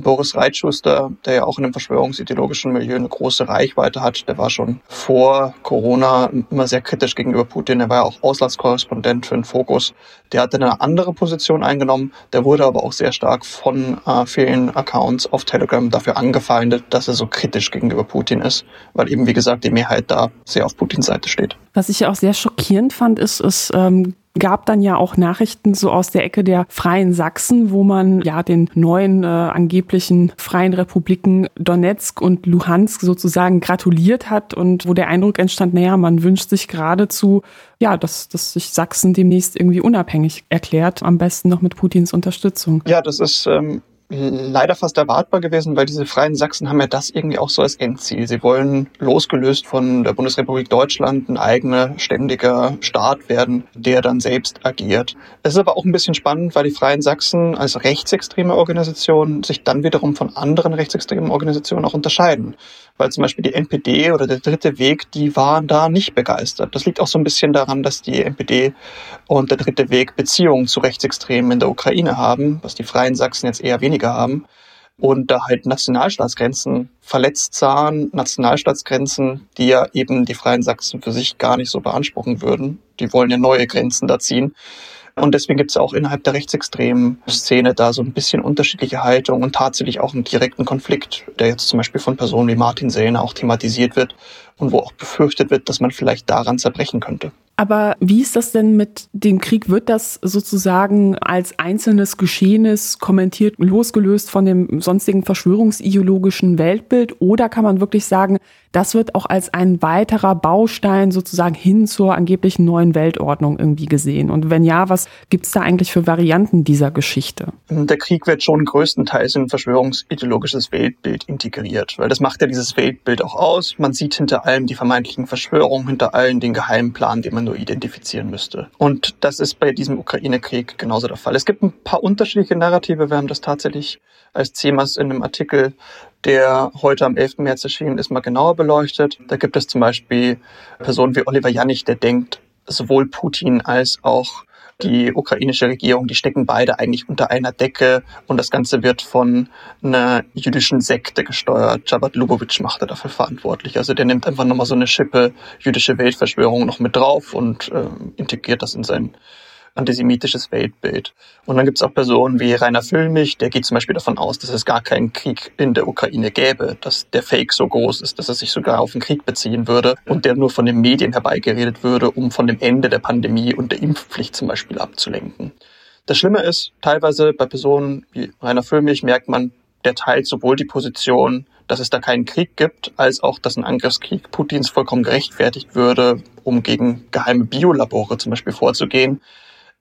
Boris Reitschuster, der ja auch in dem verschwörungsideologischen Milieu eine große Reichweite hat, der war schon vor Corona immer sehr kritisch gegenüber Putin. Er war ja auch Auslandskorrespondent für den Fokus. Der hatte eine andere Position eingenommen. Der wurde aber auch sehr stark von äh, vielen Accounts auf Telegram dafür angefeindet, dass er so kritisch gegenüber Putin ist, weil eben, wie gesagt, die Mehrheit da sehr auf Putins Seite steht. Was ich auch sehr schockierend fand, ist, ist ähm, gab dann ja auch Nachrichten so aus der Ecke der Freien Sachsen, wo man ja den neuen äh, angeblichen Freien Republiken Donetsk und Luhansk sozusagen gratuliert hat und wo der Eindruck entstand, naja, man wünscht sich geradezu, ja, dass, dass sich Sachsen demnächst irgendwie unabhängig erklärt, am besten noch mit Putins Unterstützung. Ja, das ist ähm, leider fast erwartbar gewesen, weil diese Freien Sachsen haben ja das irgendwie auch so als Endziel. Sie wollen losgelöst von der Bundesrepublik Deutschland ein eigener, ständiger Staat werden, der dann selbst agiert. Es ist aber auch ein bisschen spannend, weil die Freien Sachsen als rechtsextreme Organisation sich dann wiederum von anderen rechtsextremen Organisationen auch unterscheiden. Weil zum Beispiel die NPD oder der Dritte Weg, die waren da nicht begeistert. Das liegt auch so ein bisschen daran, dass die NPD und der Dritte Weg Beziehungen zu Rechtsextremen in der Ukraine haben, was die Freien Sachsen jetzt eher weniger haben. und da halt Nationalstaatsgrenzen verletzt sahen, Nationalstaatsgrenzen, die ja eben die Freien Sachsen für sich gar nicht so beanspruchen würden. Die wollen ja neue Grenzen da ziehen. Und deswegen gibt es auch innerhalb der rechtsextremen Szene da so ein bisschen unterschiedliche Haltung und tatsächlich auch einen direkten Konflikt, der jetzt zum Beispiel von Personen wie Martin Sähne auch thematisiert wird und wo auch befürchtet wird, dass man vielleicht daran zerbrechen könnte. Aber wie ist das denn mit dem Krieg? Wird das sozusagen als einzelnes Geschehnis kommentiert, losgelöst von dem sonstigen verschwörungsideologischen Weltbild? Oder kann man wirklich sagen, das wird auch als ein weiterer Baustein sozusagen hin zur angeblichen neuen Weltordnung irgendwie gesehen? Und wenn ja, was gibt es da eigentlich für Varianten dieser Geschichte? Der Krieg wird schon größtenteils in ein verschwörungsideologisches Weltbild integriert, weil das macht ja dieses Weltbild auch aus. Man sieht hinter allem die vermeintlichen Verschwörungen, hinter allem den Geheimplan, den man nur identifizieren müsste. Und das ist bei diesem Ukraine-Krieg genauso der Fall. Es gibt ein paar unterschiedliche Narrative. Wir haben das tatsächlich als CEMAS in einem Artikel, der heute am 11. März erschienen ist, mal genauer beleuchtet. Da gibt es zum Beispiel Personen wie Oliver Janich, der denkt, sowohl Putin als auch die ukrainische Regierung, die stecken beide eigentlich unter einer Decke und das Ganze wird von einer jüdischen Sekte gesteuert. Jabat Lubavitch macht er dafür verantwortlich. Also der nimmt einfach nochmal so eine Schippe jüdische Weltverschwörung noch mit drauf und äh, integriert das in sein antisemitisches Weltbild. Und dann gibt es auch Personen wie Rainer Füllmich, der geht zum Beispiel davon aus, dass es gar keinen Krieg in der Ukraine gäbe, dass der Fake so groß ist, dass er sich sogar auf den Krieg beziehen würde und der nur von den Medien herbeigeredet würde, um von dem Ende der Pandemie und der Impfpflicht zum Beispiel abzulenken. Das Schlimme ist, teilweise bei Personen wie Rainer Füllmich merkt man, der teilt sowohl die Position, dass es da keinen Krieg gibt, als auch, dass ein Angriffskrieg Putins vollkommen gerechtfertigt würde, um gegen geheime Biolabore zum Beispiel vorzugehen.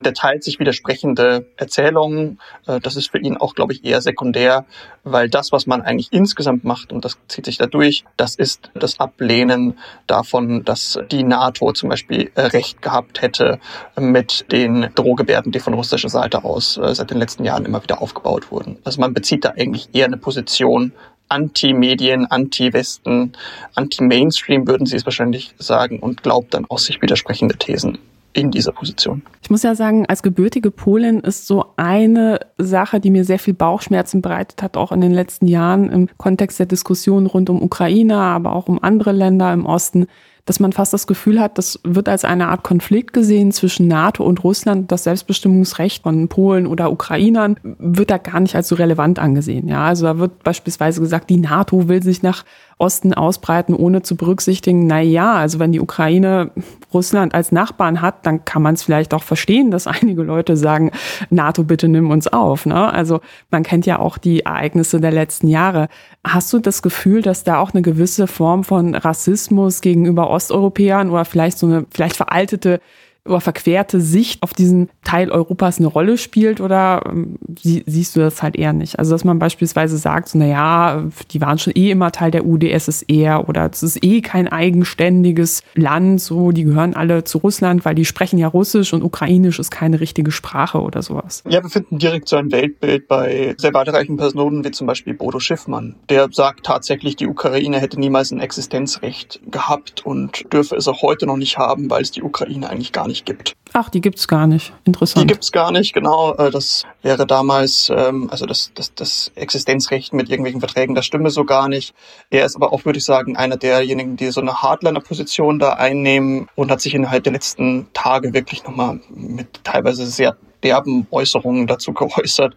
Der teilt sich widersprechende Erzählungen. Äh, das ist für ihn auch, glaube ich, eher sekundär, weil das, was man eigentlich insgesamt macht, und das zieht sich da durch, das ist das Ablehnen davon, dass die NATO zum Beispiel äh, Recht gehabt hätte mit den Drohgebärden, die von russischer Seite aus äh, seit den letzten Jahren immer wieder aufgebaut wurden. Also man bezieht da eigentlich eher eine Position Anti-Medien, Anti-Westen, Anti-Mainstream würden Sie es wahrscheinlich sagen und glaubt dann aus sich widersprechende Thesen in dieser Position. Ich muss ja sagen, als gebürtige Polin ist so eine Sache, die mir sehr viel Bauchschmerzen bereitet hat, auch in den letzten Jahren im Kontext der Diskussion rund um Ukraine, aber auch um andere Länder im Osten, dass man fast das Gefühl hat, das wird als eine Art Konflikt gesehen zwischen NATO und Russland. Das Selbstbestimmungsrecht von Polen oder Ukrainern wird da gar nicht als so relevant angesehen. Ja, also da wird beispielsweise gesagt, die NATO will sich nach Osten ausbreiten, ohne zu berücksichtigen, na ja, also wenn die Ukraine Russland als Nachbarn hat, dann kann man es vielleicht auch verstehen, dass einige Leute sagen, NATO, bitte nimm uns auf. Ne? Also man kennt ja auch die Ereignisse der letzten Jahre. Hast du das Gefühl, dass da auch eine gewisse Form von Rassismus gegenüber Osteuropäern oder vielleicht so eine vielleicht veraltete oder verquerte Sicht auf diesen Teil Europas eine Rolle spielt oder ähm, sie, siehst du das halt eher nicht? Also dass man beispielsweise sagt, so, na ja, die waren schon eh immer Teil der UdSSR oder es ist eh kein eigenständiges Land, so die gehören alle zu Russland, weil die sprechen ja Russisch und Ukrainisch ist keine richtige Sprache oder sowas. Ja, wir finden direkt so ein Weltbild bei sehr weitreichen Personen wie zum Beispiel Bodo Schiffmann. Der sagt tatsächlich, die Ukraine hätte niemals ein Existenzrecht gehabt und dürfe es auch heute noch nicht haben, weil es die Ukraine eigentlich gar nicht nicht gibt. Ach, die gibt's gar nicht. Interessant. Die gibt's gar nicht, genau. Äh, das wäre damals, ähm, also das, das, das Existenzrecht mit irgendwelchen Verträgen, das stimme so gar nicht. Er ist aber auch, würde ich sagen, einer derjenigen, die so eine Hardliner-Position da einnehmen und hat sich innerhalb der letzten Tage wirklich nochmal mit teilweise sehr derben Äußerungen dazu geäußert.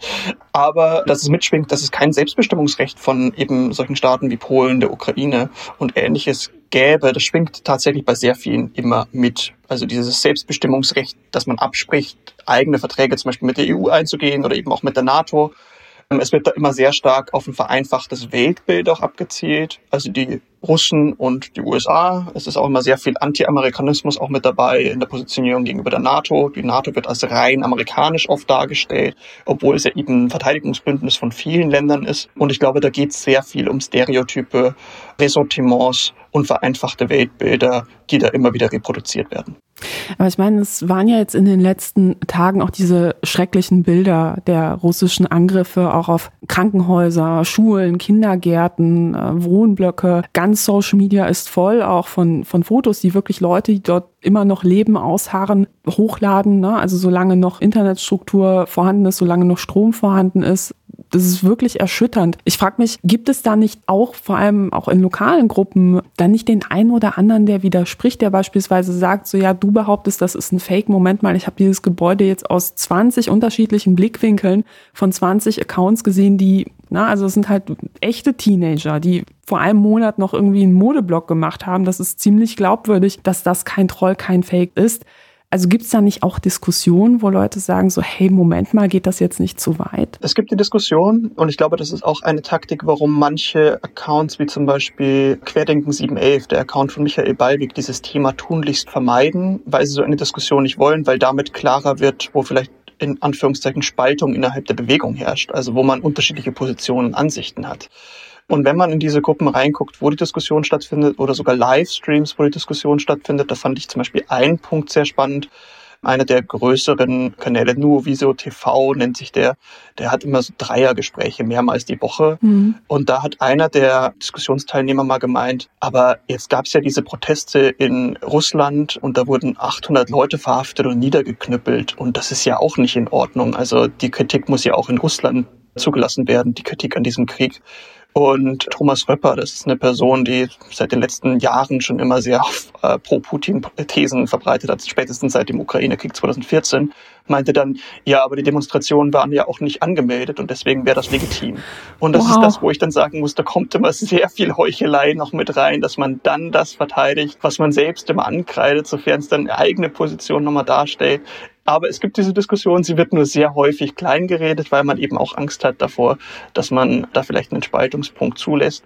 Aber dass es mitschwingt, dass es kein Selbstbestimmungsrecht von eben solchen Staaten wie Polen, der Ukraine und ähnliches gäbe, das schwingt tatsächlich bei sehr vielen immer mit. Also dieses Selbstbestimmungsrecht, dass man abspricht, eigene Verträge zum Beispiel mit der EU einzugehen oder eben auch mit der NATO ähm, es wird da immer sehr stark auf ein vereinfachtes Weltbild auch abgezielt. Also die Russen und die USA. Es ist auch immer sehr viel Anti-Amerikanismus auch mit dabei in der Positionierung gegenüber der NATO. Die NATO wird als rein amerikanisch oft dargestellt, obwohl es ja eben ein Verteidigungsbündnis von vielen Ländern ist. Und ich glaube, da geht es sehr viel um Stereotype, Ressentiments und vereinfachte Weltbilder, die da immer wieder reproduziert werden. Aber ich meine, es waren ja jetzt in den letzten Tagen auch diese schrecklichen Bilder der russischen Angriffe auch auf Krankenhäuser, Schulen, Kindergärten, äh, Wohnblöcke. Ganz Social Media ist voll auch von, von Fotos, die wirklich Leute, die dort immer noch leben, ausharren, hochladen. Ne? Also solange noch Internetstruktur vorhanden ist, solange noch Strom vorhanden ist, das ist wirklich erschütternd. Ich frage mich, gibt es da nicht auch, vor allem auch in lokalen Gruppen, dann nicht den einen oder anderen, der widerspricht, der beispielsweise sagt, so ja, du behauptest, das ist ein Fake. Moment mal, ich habe dieses Gebäude jetzt aus 20 unterschiedlichen Blickwinkeln von 20 Accounts gesehen, die, na, also es sind halt echte Teenager, die vor einem Monat noch irgendwie einen Modeblock gemacht haben. Das ist ziemlich glaubwürdig, dass das kein Troll, kein Fake ist. Also gibt es da nicht auch Diskussionen, wo Leute sagen so, hey, Moment mal, geht das jetzt nicht zu weit? Es gibt die Diskussion und ich glaube, das ist auch eine Taktik, warum manche Accounts wie zum Beispiel Querdenken 711, der Account von Michael Ballwig, dieses Thema tunlichst vermeiden, weil sie so eine Diskussion nicht wollen, weil damit klarer wird, wo vielleicht in Anführungszeichen Spaltung innerhalb der Bewegung herrscht, also wo man unterschiedliche Positionen und Ansichten hat. Und wenn man in diese Gruppen reinguckt, wo die Diskussion stattfindet oder sogar Livestreams, wo die Diskussion stattfindet, da fand ich zum Beispiel einen Punkt sehr spannend. Einer der größeren Kanäle, Nuovisio TV nennt sich der, der hat immer so Dreiergespräche mehrmals die Woche. Mhm. Und da hat einer der Diskussionsteilnehmer mal gemeint, aber jetzt gab es ja diese Proteste in Russland und da wurden 800 Leute verhaftet und niedergeknüppelt. Und das ist ja auch nicht in Ordnung. Also die Kritik muss ja auch in Russland zugelassen werden, die Kritik an diesem Krieg. Und Thomas Röpper, das ist eine Person, die seit den letzten Jahren schon immer sehr äh, pro-Putin-Thesen verbreitet hat, spätestens seit dem Ukraine-Krieg 2014, meinte dann, ja, aber die Demonstrationen waren ja auch nicht angemeldet und deswegen wäre das legitim. Und das wow. ist das, wo ich dann sagen muss, da kommt immer sehr viel Heuchelei noch mit rein, dass man dann das verteidigt, was man selbst immer ankreidet, sofern es dann eine eigene Position nochmal darstellt. Aber es gibt diese Diskussion, sie wird nur sehr häufig klein geredet, weil man eben auch Angst hat davor, dass man da vielleicht einen Spaltungspunkt zulässt.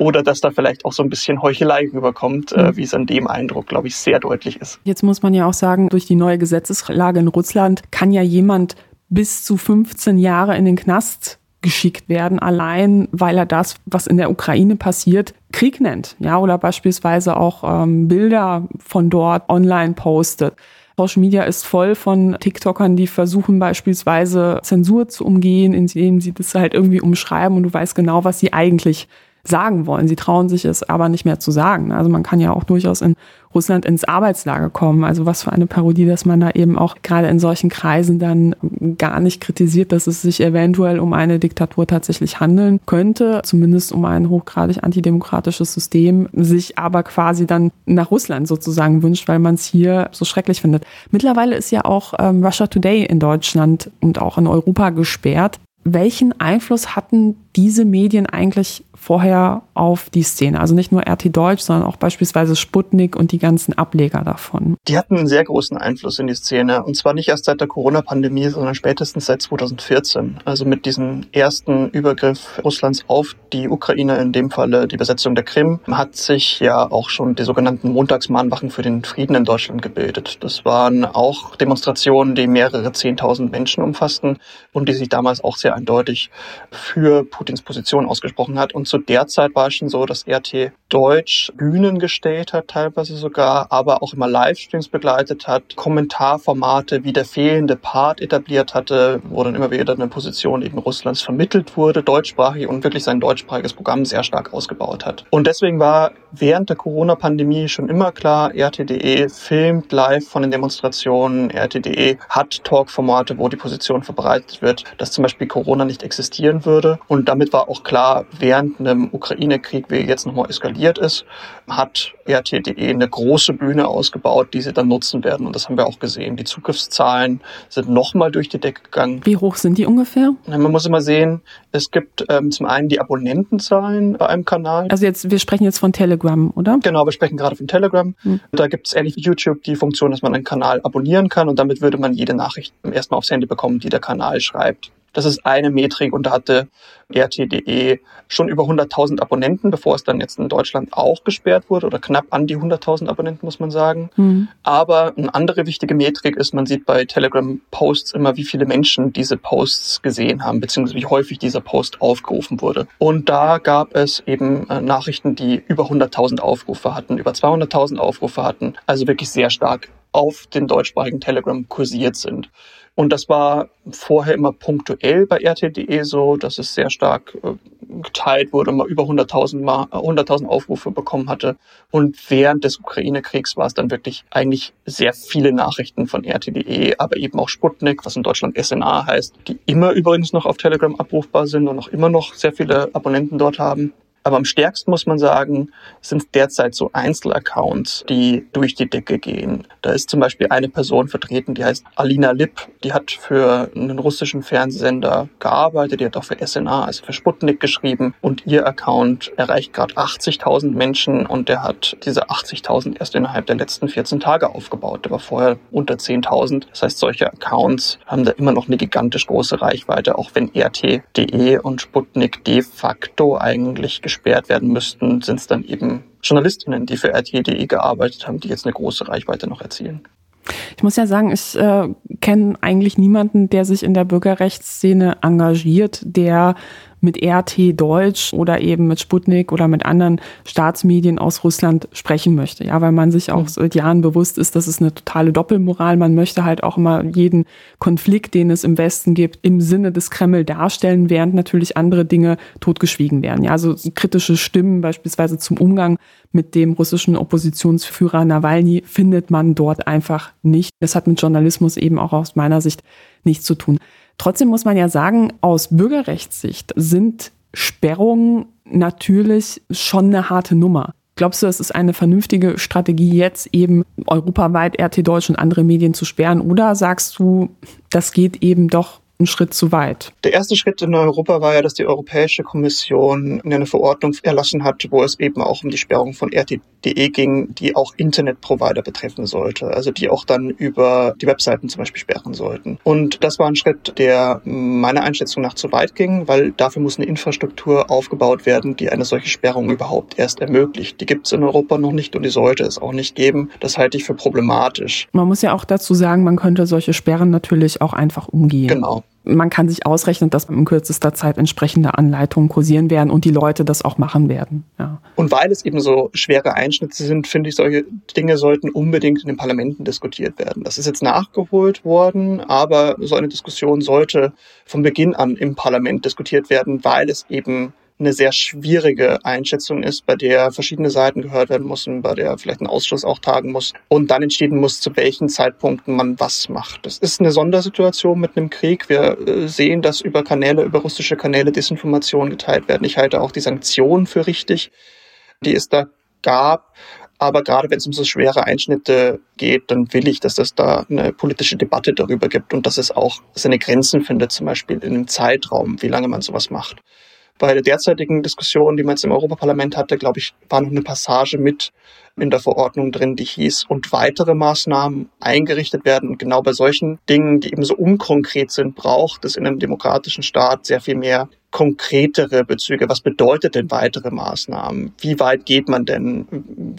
Oder dass da vielleicht auch so ein bisschen Heuchelei rüberkommt, äh, mhm. wie es an dem Eindruck, glaube ich, sehr deutlich ist. Jetzt muss man ja auch sagen, durch die neue Gesetzeslage in Russland kann ja jemand bis zu 15 Jahre in den Knast geschickt werden, allein weil er das, was in der Ukraine passiert, Krieg nennt, ja, oder beispielsweise auch ähm, Bilder von dort online postet. Social Media ist voll von TikTokern, die versuchen beispielsweise Zensur zu umgehen, indem sie das halt irgendwie umschreiben und du weißt genau, was sie eigentlich sagen wollen. Sie trauen sich es aber nicht mehr zu sagen. Also man kann ja auch durchaus in Russland ins Arbeitslager kommen. Also was für eine Parodie, dass man da eben auch gerade in solchen Kreisen dann gar nicht kritisiert, dass es sich eventuell um eine Diktatur tatsächlich handeln könnte, zumindest um ein hochgradig antidemokratisches System, sich aber quasi dann nach Russland sozusagen wünscht, weil man es hier so schrecklich findet. Mittlerweile ist ja auch ähm, Russia Today in Deutschland und auch in Europa gesperrt. Welchen Einfluss hatten diese Medien eigentlich vorher auf die Szene. Also nicht nur RT Deutsch, sondern auch beispielsweise Sputnik und die ganzen Ableger davon. Die hatten einen sehr großen Einfluss in die Szene. Und zwar nicht erst seit der Corona-Pandemie, sondern spätestens seit 2014. Also mit diesem ersten Übergriff Russlands auf die Ukraine, in dem Falle die Besetzung der Krim, hat sich ja auch schon die sogenannten Montagsmahnwachen für den Frieden in Deutschland gebildet. Das waren auch Demonstrationen, die mehrere Zehntausend Menschen umfassten und die sich damals auch sehr eindeutig für Putins Position ausgesprochen hat. Und zu der Zeit war es schon so, dass RT Deutsch Bühnen gestellt hat, teilweise sogar, aber auch immer Livestreams begleitet hat, Kommentarformate wie der fehlende Part etabliert hatte, wo dann immer wieder eine Position eben Russlands vermittelt wurde, deutschsprachig und wirklich sein deutschsprachiges Programm sehr stark ausgebaut hat. Und deswegen war während der Corona-Pandemie schon immer klar, RTDE filmt live von den Demonstrationen, RTDE hat Talkformate, wo die Position verbreitet wird, dass zum Beispiel Corona nicht existieren würde. Und damit war auch klar, während einem Ukraine-Krieg, wie jetzt nochmal eskaliert ist, hat RT.de eine große Bühne ausgebaut, die sie dann nutzen werden. Und das haben wir auch gesehen. Die Zugriffszahlen sind nochmal durch die Decke gegangen. Wie hoch sind die ungefähr? Man muss immer sehen, es gibt ähm, zum einen die Abonnentenzahlen bei einem Kanal. Also jetzt, wir sprechen jetzt von Telegram, oder? Genau, wir sprechen gerade von Telegram. Hm. Da gibt es ähnlich wie YouTube die Funktion, dass man einen Kanal abonnieren kann und damit würde man jede Nachricht erstmal aufs Handy bekommen, die der Kanal schreibt. Das ist eine Metrik und da hatte RT.de schon über 100.000 Abonnenten, bevor es dann jetzt in Deutschland auch gesperrt wurde oder knapp an die 100.000 Abonnenten, muss man sagen. Mhm. Aber eine andere wichtige Metrik ist, man sieht bei Telegram-Posts immer, wie viele Menschen diese Posts gesehen haben, beziehungsweise wie häufig dieser Post aufgerufen wurde. Und da gab es eben äh, Nachrichten, die über 100.000 Aufrufe hatten, über 200.000 Aufrufe hatten, also wirklich sehr stark auf den deutschsprachigen Telegram kursiert sind. Und das war vorher immer punktuell bei RT.de so, dass es sehr stark äh, geteilt wurde und mal über 100.000 100 Aufrufe bekommen hatte. Und während des Ukraine-Kriegs war es dann wirklich eigentlich sehr viele Nachrichten von RT.de, aber eben auch Sputnik, was in Deutschland SNA heißt, die immer übrigens noch auf Telegram abrufbar sind und auch immer noch sehr viele Abonnenten dort haben. Aber am stärksten muss man sagen, sind derzeit so Einzelaccounts, die durch die Decke gehen. Da ist zum Beispiel eine Person vertreten, die heißt Alina Lipp. Die hat für einen russischen Fernsehsender gearbeitet. Die hat auch für SNA, also für Sputnik geschrieben. Und ihr Account erreicht gerade 80.000 Menschen und der hat diese 80.000 erst innerhalb der letzten 14 Tage aufgebaut. Der war vorher unter 10.000. Das heißt, solche Accounts haben da immer noch eine gigantisch große Reichweite, auch wenn RT.de und Sputnik de facto eigentlich gesperrt werden müssten, sind es dann eben Journalistinnen, die für RT.de gearbeitet haben, die jetzt eine große Reichweite noch erzielen. Ich muss ja sagen, ich äh, kenne eigentlich niemanden, der sich in der Bürgerrechtsszene engagiert, der mit RT Deutsch oder eben mit Sputnik oder mit anderen Staatsmedien aus Russland sprechen möchte. Ja, weil man sich auch seit Jahren bewusst ist, dass es eine totale Doppelmoral. Man möchte halt auch immer jeden Konflikt, den es im Westen gibt, im Sinne des Kreml darstellen, während natürlich andere Dinge totgeschwiegen werden. Ja, also kritische Stimmen beispielsweise zum Umgang mit dem russischen Oppositionsführer Nawalny findet man dort einfach nicht. Das hat mit Journalismus eben auch aus meiner Sicht nichts zu tun. Trotzdem muss man ja sagen, aus Bürgerrechtssicht sind Sperrungen natürlich schon eine harte Nummer. Glaubst du, es ist eine vernünftige Strategie, jetzt eben europaweit RT Deutsch und andere Medien zu sperren? Oder sagst du, das geht eben doch einen Schritt zu weit. Der erste Schritt in Europa war ja, dass die Europäische Kommission eine Verordnung erlassen hat, wo es eben auch um die Sperrung von RT.de ging, die auch Internetprovider betreffen sollte, also die auch dann über die Webseiten zum Beispiel sperren sollten. Und das war ein Schritt, der meiner Einschätzung nach zu weit ging, weil dafür muss eine Infrastruktur aufgebaut werden, die eine solche Sperrung überhaupt erst ermöglicht. Die gibt es in Europa noch nicht und die sollte es auch nicht geben. Das halte ich für problematisch. Man muss ja auch dazu sagen, man könnte solche Sperren natürlich auch einfach umgehen. Genau man kann sich ausrechnen, dass in kürzester Zeit entsprechende Anleitungen kursieren werden und die Leute das auch machen werden. Ja. Und weil es eben so schwere Einschnitte sind, finde ich, solche Dinge sollten unbedingt in den Parlamenten diskutiert werden. Das ist jetzt nachgeholt worden, aber so eine Diskussion sollte von Beginn an im Parlament diskutiert werden, weil es eben eine sehr schwierige Einschätzung ist, bei der verschiedene Seiten gehört werden müssen, bei der vielleicht ein Ausschuss auch tagen muss und dann entschieden muss, zu welchen Zeitpunkten man was macht. Das ist eine Sondersituation mit einem Krieg. Wir äh, sehen, dass über Kanäle, über russische Kanäle Desinformationen geteilt werden. Ich halte auch die Sanktionen für richtig, die es da gab. Aber gerade wenn es um so schwere Einschnitte geht, dann will ich, dass es da eine politische Debatte darüber gibt und dass es auch seine Grenzen findet, zum Beispiel in einem Zeitraum, wie lange man sowas macht. Bei der derzeitigen Diskussion, die man jetzt im Europaparlament hatte, glaube ich, war noch eine Passage mit in der Verordnung drin, die hieß, und weitere Maßnahmen eingerichtet werden. Und genau bei solchen Dingen, die eben so unkonkret sind, braucht es in einem demokratischen Staat sehr viel mehr konkretere Bezüge. Was bedeutet denn weitere Maßnahmen? Wie weit geht man denn?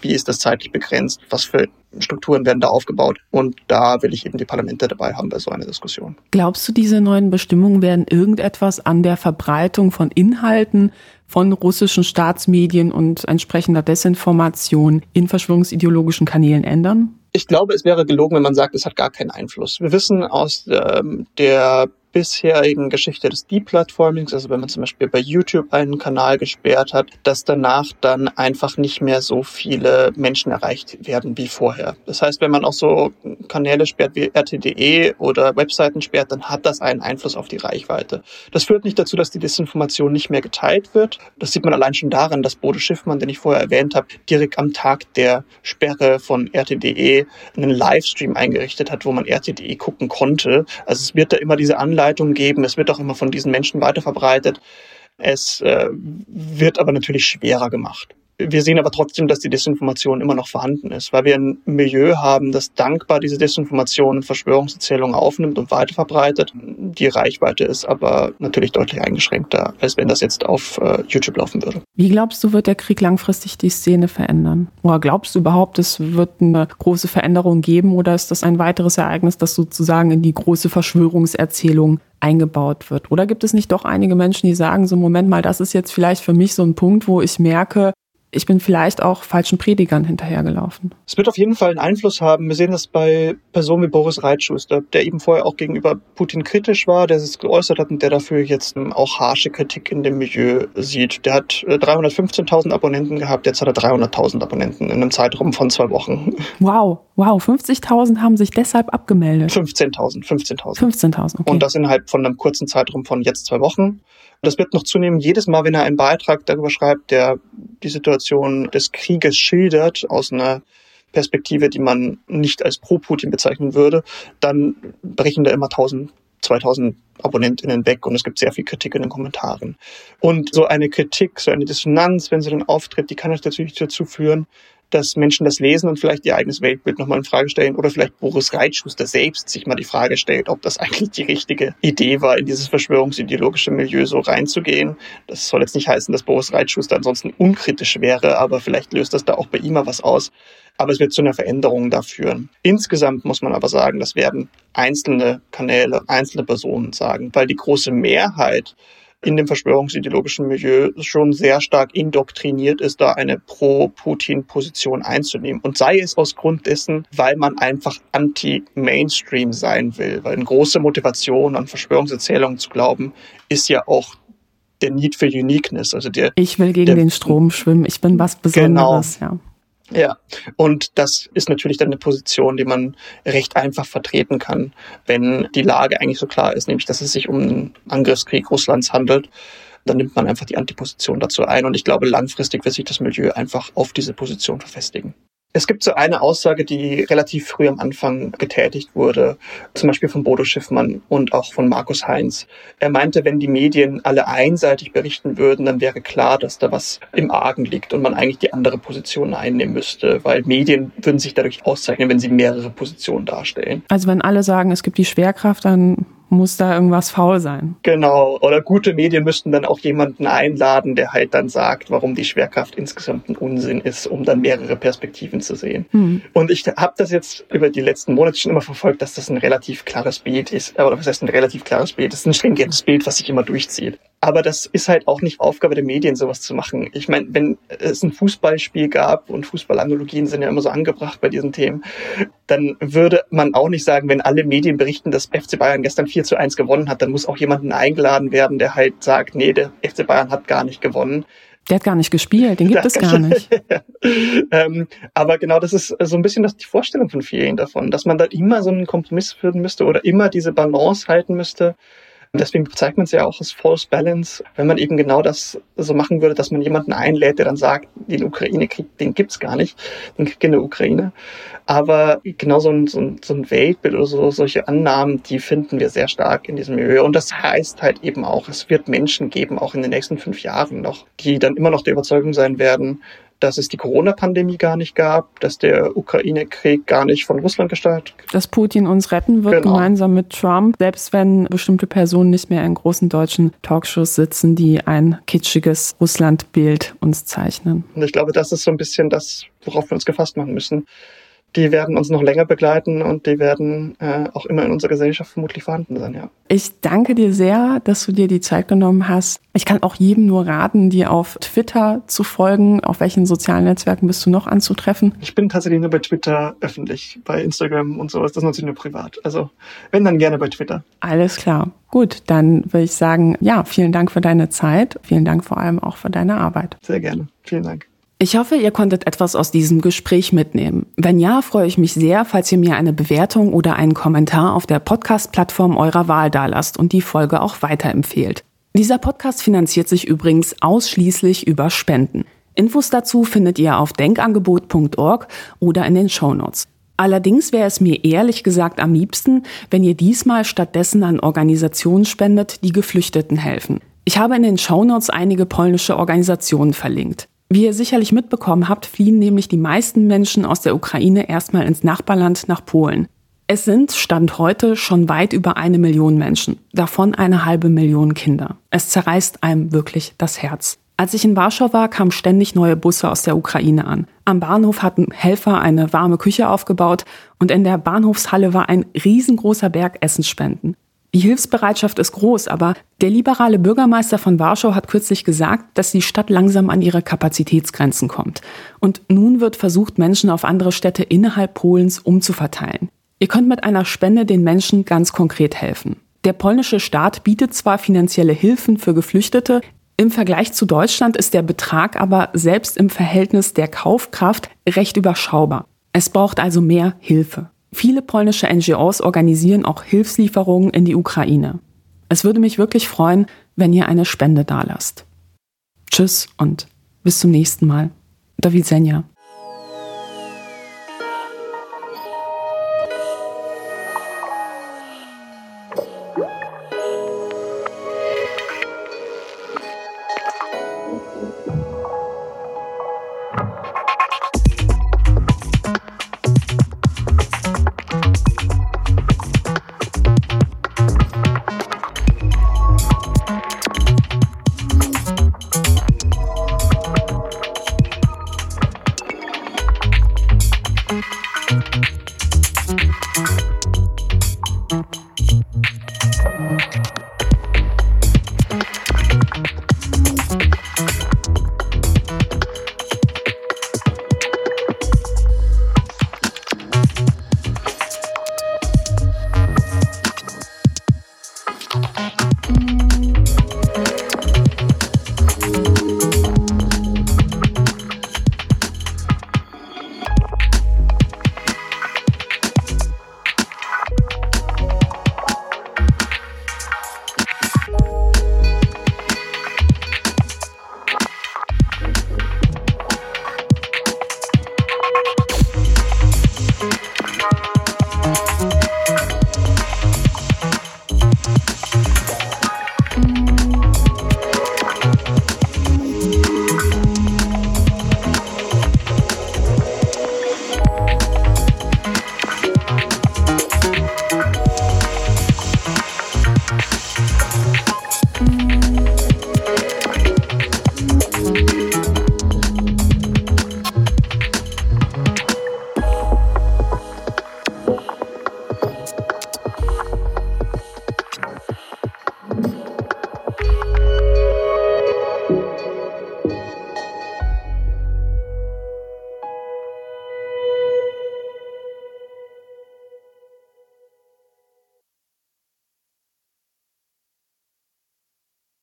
Wie ist das zeitlich begrenzt? Was für Strukturen werden da aufgebaut? Und da will ich eben die Parlamente dabei haben bei so einer Diskussion. Glaubst du, diese neuen Bestimmungen werden irgendetwas an der Verbreitung von Inhalten von russischen Staatsmedien und entsprechender Desinformation in verschwörungsideologischen Kanälen ändern? Ich glaube, es wäre gelogen, wenn man sagt, es hat gar keinen Einfluss. Wir wissen aus ähm, der bisherigen Geschichte des Deplatformings, also wenn man zum Beispiel bei YouTube einen Kanal gesperrt hat, dass danach dann einfach nicht mehr so viele Menschen erreicht werden wie vorher. Das heißt, wenn man auch so Kanäle sperrt wie RTDE oder Webseiten sperrt, dann hat das einen Einfluss auf die Reichweite. Das führt nicht dazu, dass die Desinformation nicht mehr geteilt wird. Das sieht man allein schon daran, dass Bode Schiffmann, den ich vorher erwähnt habe, direkt am Tag der Sperre von RTDE einen Livestream eingerichtet hat, wo man RTDE gucken konnte. Also es wird da immer diese Anleitung Anleitung geben. Es wird auch immer von diesen Menschen weiterverbreitet. Es äh, wird aber natürlich schwerer gemacht. Wir sehen aber trotzdem, dass die Desinformation immer noch vorhanden ist, weil wir ein Milieu haben, das dankbar diese Desinformation und Verschwörungserzählungen aufnimmt und weiterverbreitet. Die Reichweite ist aber natürlich deutlich eingeschränkter, als wenn das jetzt auf äh, YouTube laufen würde. Wie glaubst du, wird der Krieg langfristig die Szene verändern? Oder glaubst du überhaupt, es wird eine große Veränderung geben oder ist das ein weiteres Ereignis, das sozusagen in die große Verschwörungserzählung eingebaut wird? Oder gibt es nicht doch einige Menschen, die sagen, so Moment mal, das ist jetzt vielleicht für mich so ein Punkt, wo ich merke, ich bin vielleicht auch falschen Predigern hinterhergelaufen. Es wird auf jeden Fall einen Einfluss haben. Wir sehen das bei Personen wie Boris Reitschuster, der eben vorher auch gegenüber Putin kritisch war, der es geäußert hat und der dafür jetzt auch harsche Kritik in dem Milieu sieht. Der hat 315.000 äh, Abonnenten gehabt, jetzt hat er 300.000 Abonnenten in einem Zeitraum von zwei Wochen. Wow, wow, 50.000 haben sich deshalb abgemeldet. 15.000, 15.000. 15.000, okay. Und das innerhalb von einem kurzen Zeitraum von jetzt zwei Wochen. Das wird noch zunehmen. Jedes Mal, wenn er einen Beitrag darüber schreibt, der die Situation des Krieges schildert, aus einer Perspektive, die man nicht als pro-Putin bezeichnen würde, dann brechen da immer 1000, 2000 AbonnentInnen weg und es gibt sehr viel Kritik in den Kommentaren. Und so eine Kritik, so eine Dissonanz, wenn sie dann auftritt, die kann natürlich dazu führen, dass Menschen das lesen und vielleicht ihr eigenes Weltbild nochmal in Frage stellen oder vielleicht Boris Reitschuster selbst sich mal die Frage stellt, ob das eigentlich die richtige Idee war, in dieses verschwörungsideologische Milieu so reinzugehen. Das soll jetzt nicht heißen, dass Boris Reitschuster ansonsten unkritisch wäre, aber vielleicht löst das da auch bei ihm mal was aus. Aber es wird zu einer Veränderung da führen. Insgesamt muss man aber sagen, das werden einzelne Kanäle, einzelne Personen sagen, weil die große Mehrheit in dem verschwörungsideologischen Milieu schon sehr stark indoktriniert ist, da eine Pro-Putin-Position einzunehmen. Und sei es aus Grund dessen, weil man einfach anti-Mainstream sein will. Weil eine große Motivation an Verschwörungserzählungen zu glauben, ist ja auch der Need für Uniqueness. Also der, ich will gegen der, den Strom schwimmen, ich bin was Besonderes. Genau. Ja. Ja, und das ist natürlich dann eine Position, die man recht einfach vertreten kann, wenn die Lage eigentlich so klar ist, nämlich dass es sich um einen Angriffskrieg Russlands handelt. Dann nimmt man einfach die Antiposition dazu ein und ich glaube, langfristig wird sich das Milieu einfach auf diese Position verfestigen. Es gibt so eine Aussage, die relativ früh am Anfang getätigt wurde, zum Beispiel von Bodo Schiffmann und auch von Markus Heinz. Er meinte, wenn die Medien alle einseitig berichten würden, dann wäre klar, dass da was im Argen liegt und man eigentlich die andere Position einnehmen müsste, weil Medien würden sich dadurch auszeichnen, wenn sie mehrere Positionen darstellen. Also wenn alle sagen, es gibt die Schwerkraft, dann muss da irgendwas faul sein. Genau. Oder gute Medien müssten dann auch jemanden einladen, der halt dann sagt, warum die Schwerkraft insgesamt ein Unsinn ist, um dann mehrere Perspektiven zu sehen. Mhm. Und ich habe das jetzt über die letzten Monate schon immer verfolgt, dass das ein relativ klares Bild ist. Oder was heißt ein relativ klares Bild? Das ist ein stringentes Bild, was sich immer durchzieht. Aber das ist halt auch nicht Aufgabe der Medien, sowas zu machen. Ich meine, wenn es ein Fußballspiel gab und Fußballanalogien sind ja immer so angebracht bei diesen Themen, dann würde man auch nicht sagen, wenn alle Medien berichten, dass FC Bayern gestern 4 zu 1 gewonnen hat, dann muss auch jemanden eingeladen werden, der halt sagt, nee, der FC Bayern hat gar nicht gewonnen. Der hat gar nicht gespielt, den gibt es gar nicht. ähm, aber genau das ist so ein bisschen das die Vorstellung von vielen davon, dass man da immer so einen Kompromiss führen müsste oder immer diese Balance halten müsste Deswegen bezeichnet man es ja auch als False Balance, wenn man eben genau das so machen würde, dass man jemanden einlädt, der dann sagt, den Ukraine-Krieg, den gibt's gar nicht, den Krieg in der Ukraine. Aber genau so ein, so ein, so ein Weltbild oder so, solche Annahmen, die finden wir sehr stark in diesem Milieu. Und das heißt halt eben auch, es wird Menschen geben, auch in den nächsten fünf Jahren noch, die dann immer noch der Überzeugung sein werden, dass es die Corona-Pandemie gar nicht gab, dass der Ukraine-Krieg gar nicht von Russland gestartet. Dass Putin uns retten wird, genau. gemeinsam mit Trump, selbst wenn bestimmte Personen nicht mehr in großen deutschen Talkshows sitzen, die ein kitschiges Russland-Bild uns zeichnen. Und ich glaube, das ist so ein bisschen das, worauf wir uns gefasst machen müssen die werden uns noch länger begleiten und die werden äh, auch immer in unserer Gesellschaft vermutlich vorhanden sein, ja. Ich danke dir sehr, dass du dir die Zeit genommen hast. Ich kann auch jedem nur raten, dir auf Twitter zu folgen. Auf welchen sozialen Netzwerken bist du noch anzutreffen? Ich bin tatsächlich nur bei Twitter öffentlich, bei Instagram und sowas. Das nutze ich nur privat. Also wenn, dann gerne bei Twitter. Alles klar. Gut, dann würde ich sagen, ja, vielen Dank für deine Zeit. Vielen Dank vor allem auch für deine Arbeit. Sehr gerne. Vielen Dank. Ich hoffe, ihr konntet etwas aus diesem Gespräch mitnehmen. Wenn ja, freue ich mich sehr, falls ihr mir eine Bewertung oder einen Kommentar auf der Podcast-Plattform eurer Wahl dalasst und die Folge auch weiterempfehlt. Dieser Podcast finanziert sich übrigens ausschließlich über Spenden. Infos dazu findet ihr auf denkangebot.org oder in den Shownotes. Allerdings wäre es mir ehrlich gesagt am liebsten, wenn ihr diesmal stattdessen an Organisationen spendet, die Geflüchteten helfen. Ich habe in den Shownotes einige polnische Organisationen verlinkt. Wie ihr sicherlich mitbekommen habt, fliehen nämlich die meisten Menschen aus der Ukraine erstmal ins Nachbarland nach Polen. Es sind, Stand heute, schon weit über eine Million Menschen, davon eine halbe Million Kinder. Es zerreißt einem wirklich das Herz. Als ich in Warschau war, kamen ständig neue Busse aus der Ukraine an. Am Bahnhof hatten Helfer eine warme Küche aufgebaut und in der Bahnhofshalle war ein riesengroßer Berg Essensspenden. Die Hilfsbereitschaft ist groß, aber der liberale Bürgermeister von Warschau hat kürzlich gesagt, dass die Stadt langsam an ihre Kapazitätsgrenzen kommt. Und nun wird versucht, Menschen auf andere Städte innerhalb Polens umzuverteilen. Ihr könnt mit einer Spende den Menschen ganz konkret helfen. Der polnische Staat bietet zwar finanzielle Hilfen für Geflüchtete, im Vergleich zu Deutschland ist der Betrag aber selbst im Verhältnis der Kaufkraft recht überschaubar. Es braucht also mehr Hilfe. Viele polnische NGOs organisieren auch Hilfslieferungen in die Ukraine. Es würde mich wirklich freuen, wenn ihr eine Spende dalasst. Tschüss und bis zum nächsten Mal. Do widzenia.